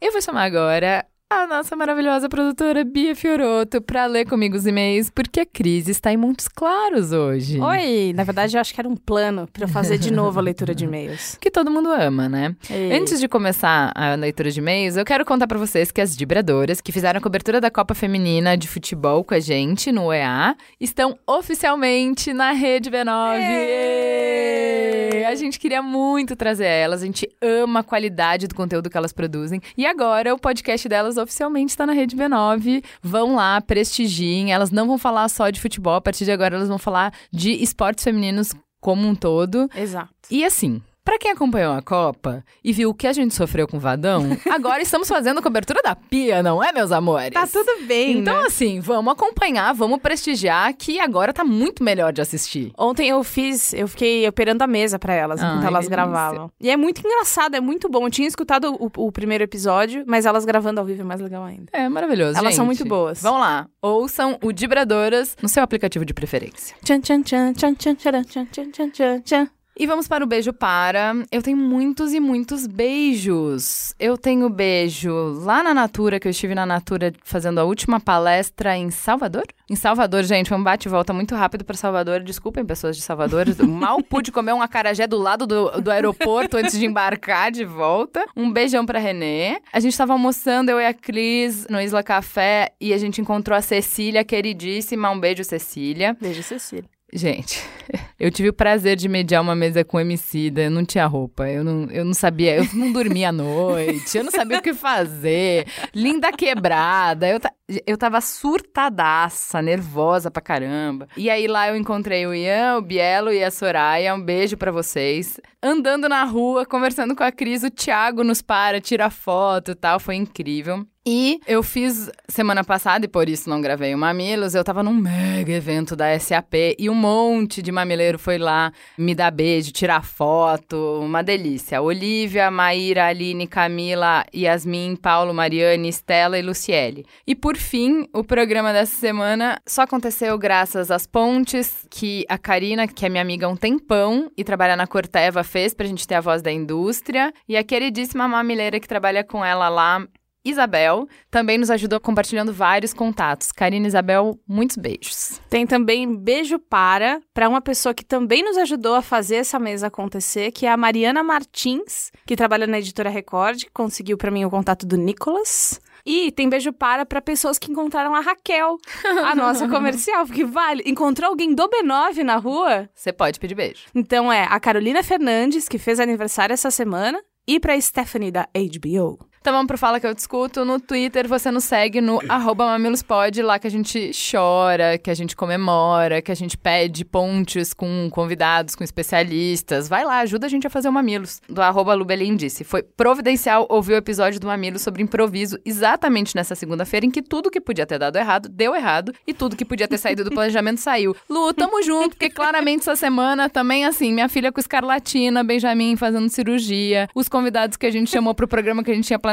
Eu vou chamar agora a nossa maravilhosa produtora Bia Fioroto para ler comigo os e-mails, porque a crise está em Montes Claros hoje. Oi, na verdade eu acho que era um plano para eu fazer de novo a leitura de e-mails. Que todo mundo ama, né? Ei. Antes de começar a leitura de e-mails, eu quero contar para vocês que as vibradoras que fizeram a cobertura da Copa Feminina de Futebol com a gente no UEA estão oficialmente na Rede B9. Êêê! A gente queria muito trazer elas, a gente ama a qualidade do conteúdo que elas produzem. E agora o podcast delas oficialmente está na Rede B9. Vão lá, prestigiem. Elas não vão falar só de futebol, a partir de agora elas vão falar de esportes femininos como um todo. Exato. E assim, pra quem acompanhou a Copa e viu o que a gente sofreu com o Vadão, agora estamos fazendo cobertura da pia, não é, meus amores? Tá tudo bem, Então, né? assim, vamos acompanhar, vamos prestigiar, que agora tá muito melhor de assistir. Ontem eu fiz, eu fiquei operando a mesa pra elas enquanto Ai, elas delícia. gravavam. E é muito engraçado, é muito bom. Eu tinha escutado o, o primeiro episódio, mas elas gravando ao vivo é mais legal ainda. É maravilhoso. Elas são gente. muito boas. Vão lá, ouçam o Dibradoras no seu aplicativo de preferência. Tchan, tchan, tchan, tchan, tchan, tchan, tchan, tchan, tchan, tchan. E vamos para o beijo para. Eu tenho muitos e muitos beijos. Eu tenho beijo lá na Natura, que eu estive na Natura fazendo a última palestra em Salvador. Em Salvador, gente, foi um bate e volta muito rápido para Salvador. Desculpem, pessoas de Salvador. Mal pude comer um acarajé do lado do, do aeroporto antes de embarcar de volta. Um beijão para Renê. A gente estava almoçando, eu e a Cris, no Isla Café, e a gente encontrou a Cecília, queridíssima. Um beijo, Cecília. Beijo, Cecília. Gente, eu tive o prazer de mediar uma mesa com Emicida, eu não tinha roupa, eu não, eu não sabia, eu não dormia à noite, eu não sabia o que fazer, linda quebrada, eu, eu tava surtadaça, nervosa pra caramba. E aí lá eu encontrei o Ian, o Bielo e a Soraya, um beijo pra vocês. Andando na rua, conversando com a Cris, o Thiago nos para, tira foto e tal, foi incrível. E eu fiz semana passada, e por isso não gravei o Mamilos, eu tava num mega evento da SAP e um monte de mamileiro foi lá me dar beijo, tirar foto, uma delícia. Olivia, Maíra, Aline, Camila, Yasmin, Paulo, Mariane, Estela e Luciele. E por fim, o programa dessa semana só aconteceu graças às pontes que a Karina, que é minha amiga há um tempão e trabalha na Corteva, fez pra gente ter a voz da indústria, e a queridíssima mamileira que trabalha com ela lá, Isabel também nos ajudou compartilhando vários contatos. Karina e Isabel, muitos beijos. Tem também beijo para, para uma pessoa que também nos ajudou a fazer essa mesa acontecer, que é a Mariana Martins, que trabalha na editora Record, que conseguiu para mim o contato do Nicolas. E tem beijo para para pessoas que encontraram a Raquel, a nossa comercial, porque vale, encontrou alguém do B9 na rua? Você pode pedir beijo. Então é a Carolina Fernandes, que fez aniversário essa semana, e para Stephanie da HBO. Então vamos pro Fala Que Eu Discuto. No Twitter você nos segue no arroba mamilospod, lá que a gente chora, que a gente comemora, que a gente pede pontes com convidados, com especialistas. Vai lá, ajuda a gente a fazer o Mamilos. Do arroba Lubelin disse. Foi providencial ouvir o episódio do Mamilos sobre improviso exatamente nessa segunda-feira em que tudo que podia ter dado errado, deu errado. E tudo que podia ter saído do planejamento saiu. Lu, tamo junto, porque claramente essa semana também, assim, minha filha com escarlatina, Benjamin fazendo cirurgia, os convidados que a gente chamou pro programa que a gente tinha planejado,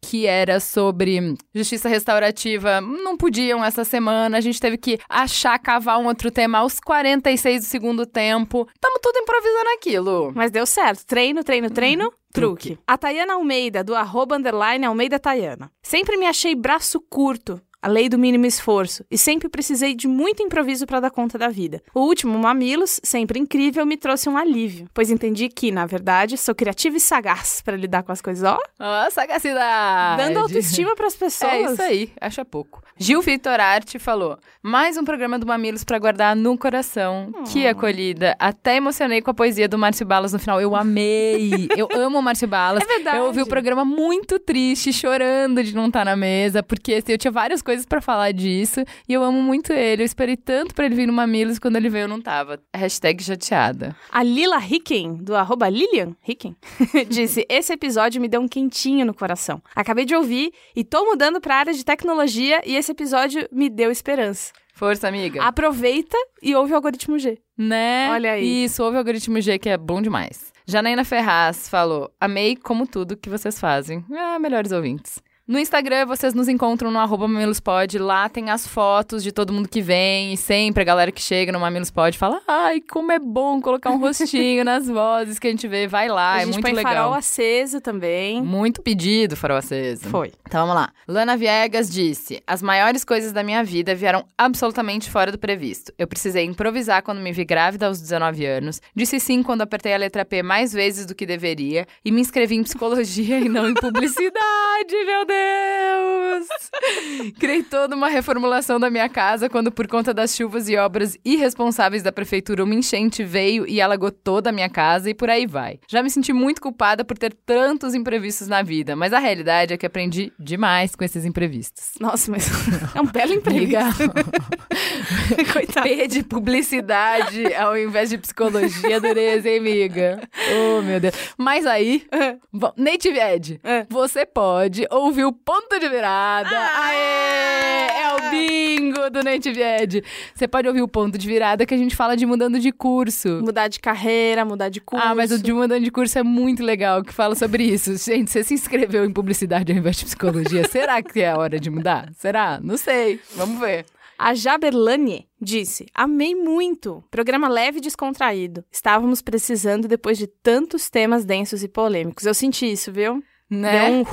que era sobre justiça restaurativa, não podiam essa semana. A gente teve que achar, cavar um outro tema aos 46 do segundo tempo. Tamo tudo improvisando aquilo. Mas deu certo. Treino, treino, treino. Truque. truque. A Tayana Almeida, do arroba underline Almeida Tayana. Sempre me achei braço curto. A lei do mínimo esforço, e sempre precisei de muito improviso para dar conta da vida. O último, Mamilos, sempre incrível, me trouxe um alívio, pois entendi que, na verdade, sou criativa e sagaz para lidar com as coisas, ó, Ó, sagacidade. dando autoestima para as pessoas. É isso aí, acha pouco. Gil Vitor Arte falou: mais um programa do Mamilos pra guardar no coração. Que acolhida. Até emocionei com a poesia do Márcio Balas no final. Eu amei. Eu amo o Márcio Balas. É verdade. Eu ouvi o programa muito triste, chorando de não estar na mesa, porque assim, eu tinha várias coisas pra falar disso e eu amo muito ele. Eu esperei tanto pra ele vir no Mamilos quando ele veio eu não tava. Hashtag chateada. A Lila Hicken, do arroba Lilian Hicken, disse: Esse episódio me deu um quentinho no coração. Acabei de ouvir e tô mudando pra área de tecnologia e esse episódio me deu esperança. Força, amiga. Aproveita e ouve o algoritmo G. Né? Olha aí. Isso, ouve o algoritmo G, que é bom demais. Janaína Ferraz falou: Amei como tudo que vocês fazem. Ah, melhores ouvintes. No Instagram, vocês nos encontram no arroba mamilospod. Lá tem as fotos de todo mundo que vem. E sempre a galera que chega no Mamilospod fala: Ai, como é bom colocar um rostinho nas vozes que a gente vê. Vai lá, a é gente muito põe legal. farol aceso também. Muito pedido, farol aceso. Foi. Então vamos lá. Lana Viegas disse: As maiores coisas da minha vida vieram absolutamente fora do previsto. Eu precisei improvisar quando me vi grávida aos 19 anos. Disse sim quando apertei a letra P mais vezes do que deveria. E me inscrevi em psicologia e não em publicidade, meu Deus! Criei toda uma reformulação da minha casa quando, por conta das chuvas e obras irresponsáveis da prefeitura, uma enchente veio e alagou toda a minha casa e por aí vai. Já me senti muito culpada por ter tantos imprevistos na vida, mas a realidade é que aprendi demais com esses imprevistos. Nossa, mas é um belo. Legal. Coitado. P de publicidade ao invés de psicologia, dureza, hein, amiga? Oh, meu Deus. Mas aí, Native Ed, você pode ouvir o ponto de virada. Aê! É o bingo do Native Ed. Você pode ouvir o ponto de virada que a gente fala de mudando de curso. Mudar de carreira, mudar de curso. Ah, mas o de mudando de curso é muito legal, que fala sobre isso. Gente, você se inscreveu em publicidade ao invés de psicologia. Será que é a hora de mudar? Será? Não sei. Vamos ver. A Jaberlane disse: Amei muito. Programa leve e descontraído. Estávamos precisando depois de tantos temas densos e polêmicos. Eu senti isso, viu? Né? Deu um.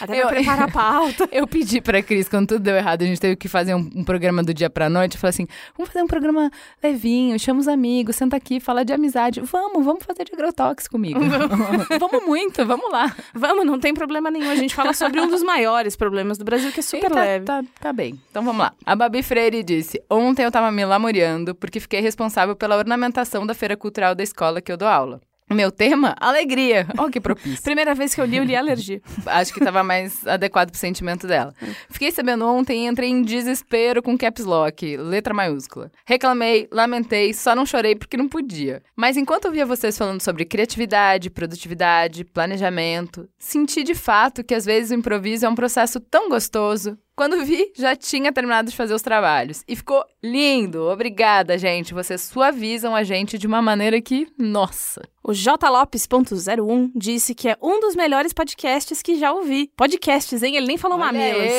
Até Eu- preparar a pauta. Eu pedi pra Cris, quando tudo deu errado, a gente teve que fazer um, um programa do dia pra noite. Eu falei assim: vamos fazer um programa levinho, chama os amigos, senta aqui, fala de amizade. Vamos, vamos fazer de agrotóxico comigo. vamos muito, vamos lá. Vamos, não tem problema nenhum. A gente fala sobre um dos maiores problemas do Brasil, que é super Tá- leve. Tá, tá bem. Então vamos lá. A Babi Freire disse: Ontem eu tava me lamuriando porque fiquei responsável pela ornamentação da feira cultural da escola que eu dou aula. O meu tema? Alegria. Olha que propício. Primeira vez que eu li, eu li alergia. Acho que tava mais adequado pro sentimento dela. Fiquei sabendo ontem e entrei em desespero com caps lock, letra maiúscula. Reclamei, lamentei, só não chorei porque não podia. Mas enquanto eu via vocês falando sobre criatividade, produtividade, planejamento, senti de fato que às vezes o improviso é um processo tão gostoso. Quando vi, já tinha terminado de fazer os trabalhos. E ficou lindo. Obrigada, gente. Vocês suavizam a gente de uma maneira que, nossa. O JLopes.01 disse que é um dos melhores podcasts que já ouvi. Podcasts, hein? Ele nem falou Olha mamilos.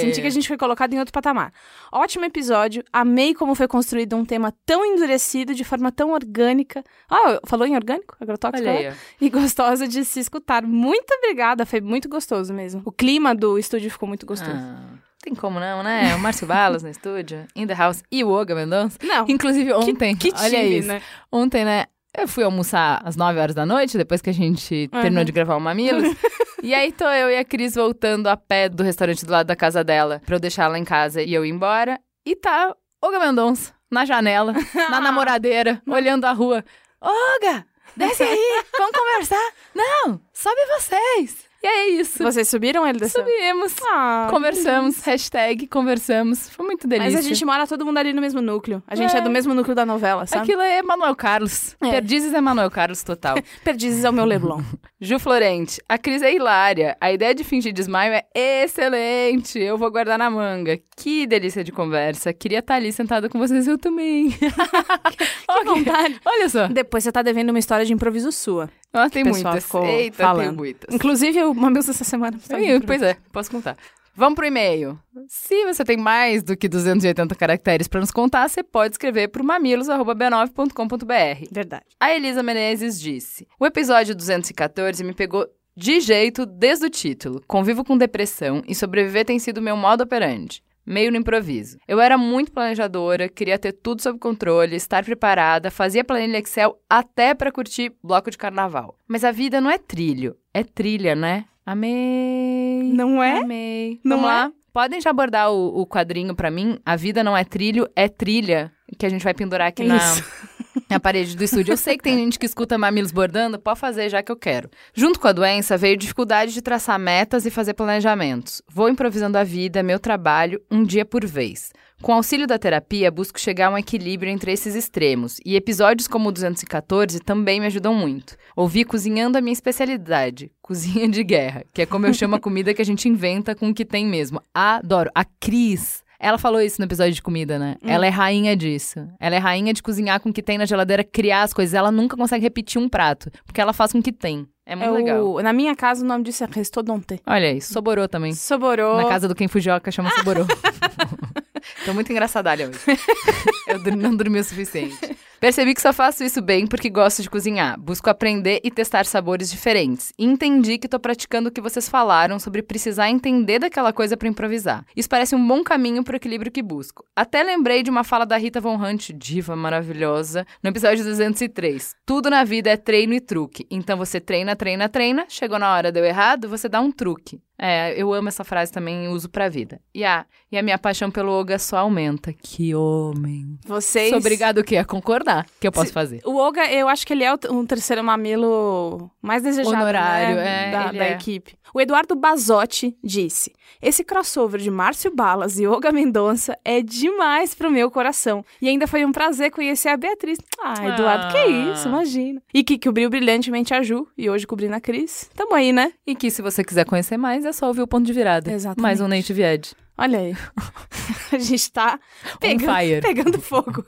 Senti que a gente foi colocado em outro patamar. Ótimo episódio. Amei como foi construído um tema tão endurecido, de forma tão orgânica. Ah, falou em orgânico? Agrotóxico? Olha. E gostosa de se escutar. Muito obrigada. Foi muito gostoso mesmo. O clima do estúdio ficou muito gostoso. Ah, tem como não, né? O Márcio Balas no estúdio, In The House e o Olga Mendonça. Não. Inclusive ontem, que olha time, isso. né? Ontem, né? Eu fui almoçar às 9 horas da noite, depois que a gente terminou de gravar o Mamilos. e aí tô eu e a Cris voltando a pé do restaurante do lado da casa dela, pra eu deixar ela em casa e eu ir embora. E tá Olga Mendonça na janela, na namoradeira, olhando a rua. Olga, desce aí, vamos conversar. Não, sobe vocês. E é isso. Vocês subiram ele desceu? Subimos. Ah, Conversamos, hashtag conversamos. Foi muito delícia. Mas a gente mora todo mundo ali no mesmo núcleo. A gente é, É. do mesmo núcleo da novela, sabe? Aquilo é Manuel Carlos. É. Perdizes é Manuel Carlos total. Perdizes é o meu Leblon. Ju Florente, a Cris é hilária. A ideia de fingir desmaio é excelente. Eu vou guardar na manga. Que delícia de conversa. Queria estar ali sentada com vocês, eu também. que vontade. Olha só. Depois você tá devendo uma história de improviso sua. Nossa, tem muitas. Eita, tem falando. muitas. Inclusive, o Mamilos essa semana. Ih, Pois é, posso contar. Vamos pro e-mail. Se você tem mais do que 280 caracteres para nos contar, você pode escrever para mamilos.b9.com.br. Verdade. A Elisa Menezes disse: O episódio 214 me pegou de jeito desde o título. Convivo com depressão e sobreviver tem sido meu modo operandi. Meio no improviso. Eu era muito planejadora, queria ter tudo sob controle, estar preparada, fazia planilha Excel até pra curtir bloco de carnaval. Mas a vida não é trilho, é trilha, né? Amei. Não é? Amei. Não Vamos é? lá? Podem já abordar o, o quadrinho pra mim? A vida não é trilho, é trilha. Que a gente vai pendurar aqui na, na parede do estúdio. Eu sei que tem gente que escuta mamilos bordando, pode fazer já que eu quero. Junto com a doença veio dificuldade de traçar metas e fazer planejamentos. Vou improvisando a vida, meu trabalho, um dia por vez. Com auxílio da terapia, busco chegar a um equilíbrio entre esses extremos, e episódios como o 214 também me ajudam muito. Ouvi cozinhando a minha especialidade, cozinha de guerra, que é como eu chamo a comida que a gente inventa com o que tem mesmo. Adoro. A Cris ela falou isso no episódio de comida, né? Ela é rainha disso. Ela é rainha de cozinhar com o que tem na geladeira, criar as coisas. Ela nunca consegue repetir um prato, porque ela faz com o que tem. É muito legal. o- na minha casa, o nome disso é restodonte. Olha aí, soborô também. Soborô. Na casa do Ken Fujioka chama soborô. Tô muito engraçadalha hoje. Eu não dormi o suficiente. Percebi que só faço isso bem porque gosto de cozinhar. Busco aprender e testar sabores diferentes. E entendi que tô praticando o que vocês falaram sobre precisar entender daquela coisa pra improvisar. Isso parece um bom caminho pro equilíbrio que busco. Até lembrei de uma fala da Rita Von Hunt, diva maravilhosa, no episódio 203. Tudo na vida é treino e truque. Então você treina, treina, treina. Chegou na hora, deu errado, você dá um truque. É, eu amo essa frase também uso pra vida. E a, e a minha paixão pelo Oga só aumenta. Que homem. Vocês... Sou obrigado o quê? A concordar que eu posso Se- fazer. O Olga, eu acho que ele é um terceiro mamilo mais desejado Honorário, né, é, da, da é. equipe. O Eduardo Bazotti disse: Esse crossover de Márcio Balas e Olga Mendonça é demais pro meu coração. E ainda foi um prazer conhecer a Beatriz. Ah, Eduardo, que Ah. isso, imagina. E que cobriu brilhantemente a Ju e hoje cobrindo a Cris. Tamo aí, né? E que se você quiser conhecer mais, é só ouvir o ponto de virada. Exatamente. Mais um Native Ed. Olha aí. a gente tá pegando, fire. pegando fogo.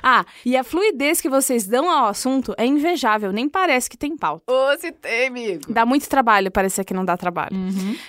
Ah, e a fluidez que vocês dão ao assunto é invejável, nem parece que tem pauta. Ô, se tem, amigo. Dá muito trabalho parecer que não dá trabalho.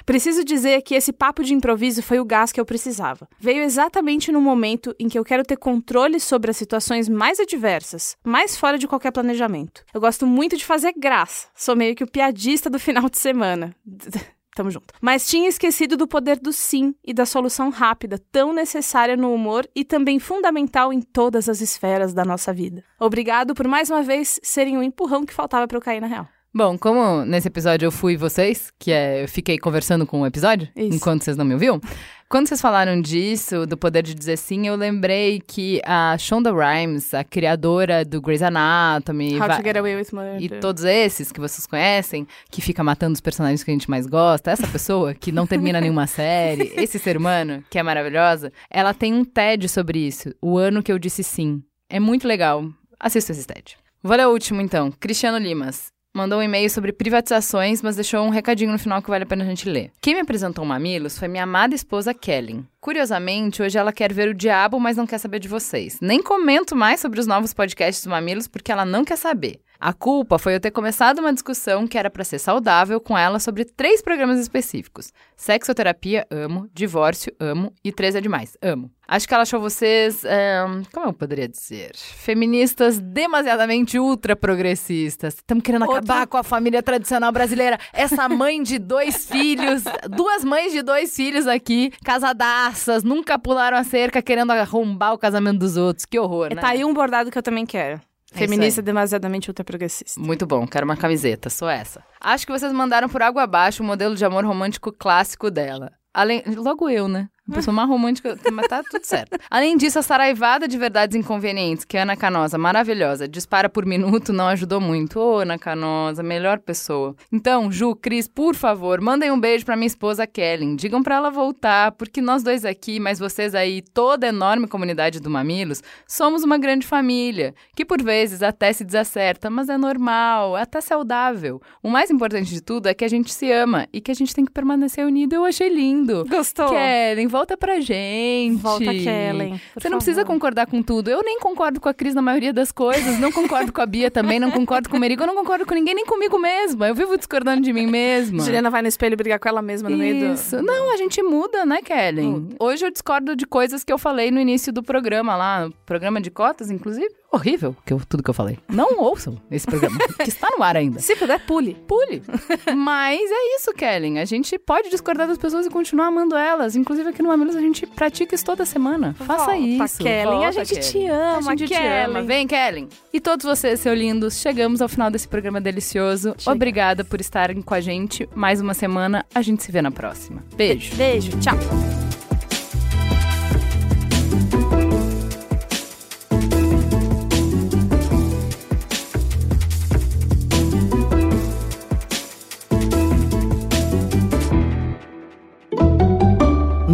Preciso dizer que esse papo de improviso foi o gás que eu precisava. Veio exatamente no momento em que eu quero ter controle sobre as situações mais adversas, mais fora de qualquer planejamento. Eu gosto muito de fazer graça. Sou meio que o piadista do final de semana. Tamo junto. Mas tinha esquecido do poder do sim e da solução rápida, tão necessária no humor e também fundamental em todas as esferas da nossa vida. Obrigado por mais uma vez serem o empurrão que faltava pra eu cair na real. Bom, como nesse episódio eu fui vocês, que é, eu fiquei conversando com o episódio, Isso. enquanto vocês não me ouviam, quando vocês falaram disso, do poder de dizer sim, eu lembrei que a Shonda Rhimes, a criadora do Grey's Anatomy, How to Get Away with Murder. e todos esses que vocês conhecem, que fica matando os personagens que a gente mais gosta, essa pessoa que não termina nenhuma série, esse ser humano, que é maravilhosa, ela tem um TED sobre isso, o ano que eu disse sim. É muito legal. Assista esse TED. Vou ler o último, então. Cristiano Limas. Mandou um e-mail sobre privatizações, mas deixou um recadinho no final que vale a pena a gente ler. Quem me apresentou o Mamilos foi minha amada esposa Kellen. Curiosamente, hoje ela quer ver o diabo, mas não quer saber de vocês. Nem comento mais sobre os novos podcasts do Mamilos porque ela não quer saber. A culpa foi eu ter começado uma discussão que era pra ser saudável com ela sobre três programas específicos: sexoterapia, amo, divórcio, amo e três é demais, amo. Acho que ela achou vocês, como eu poderia dizer, feministas demasiadamente ultra progressistas. Estamos querendo Outra- acabar com a família tradicional brasileira. Essa mãe de dois filhos, duas mães de dois filhos aqui, casadaças, nunca pularam a cerca querendo arrombar o casamento dos outros. Que horror, né? Tá aí um bordado que eu também quero. É Feminista demasiadamente ultraprogressista. Muito bom, quero uma camiseta, sou essa. Acho que vocês mandaram por água abaixo o modelo de amor romântico clássico dela. Além, logo eu, né? Uma pessoa mais romântica, mas tá tudo certo. Além disso, a saraivada de verdades inconvenientes que a Ana Canosa, maravilhosa, dispara por minuto, não ajudou muito. Ô, Ana Canosa, melhor pessoa. Então, Ju, Cris, por favor, mandem um beijo pra minha esposa Kellen. Digam pra ela voltar, porque nós dois aqui, mas vocês aí, toda a enorme comunidade do Mamilos, somos uma grande família, que por vezes até se desacerta, mas é normal, é até saudável. O mais importante de tudo é que a gente se ama e que a gente tem que permanecer unido. Eu achei lindo. Gostou? Kellen, volta pra gente. Volta, Kellen. Você não precisa favor. concordar com tudo. Eu nem concordo com a Cris na maioria das coisas. Não concordo com a Bia também. Não concordo com o Merigo. Eu não concordo com ninguém, nem comigo mesma. Eu vivo discordando de mim mesma. Juliana vai no espelho brigar com ela mesma no meio do... Isso. Não, a gente muda, né, Kellen? Hoje eu discordo de coisas que eu falei no início do programa lá, no programa de cotas, inclusive. Horrível que eu- tudo que eu falei. Não ouçam esse programa, que está no ar ainda. Se puder, pule. Pule. Mas é isso, Kellen. A gente pode discordar das pessoas e continuar amando elas. Inclusive aqui no Mamilos a gente pratica isso toda semana. Faça Volta, isso. Kellen. A Volta, gente te Kellen. ama, a gente te Kellen. ama. Vem, Kellen. E todos vocês, seus lindos, chegamos ao final desse programa delicioso. Chega. Obrigada por estarem com a gente mais uma semana. A gente se vê na próxima. Beijo. Beijo, tchau.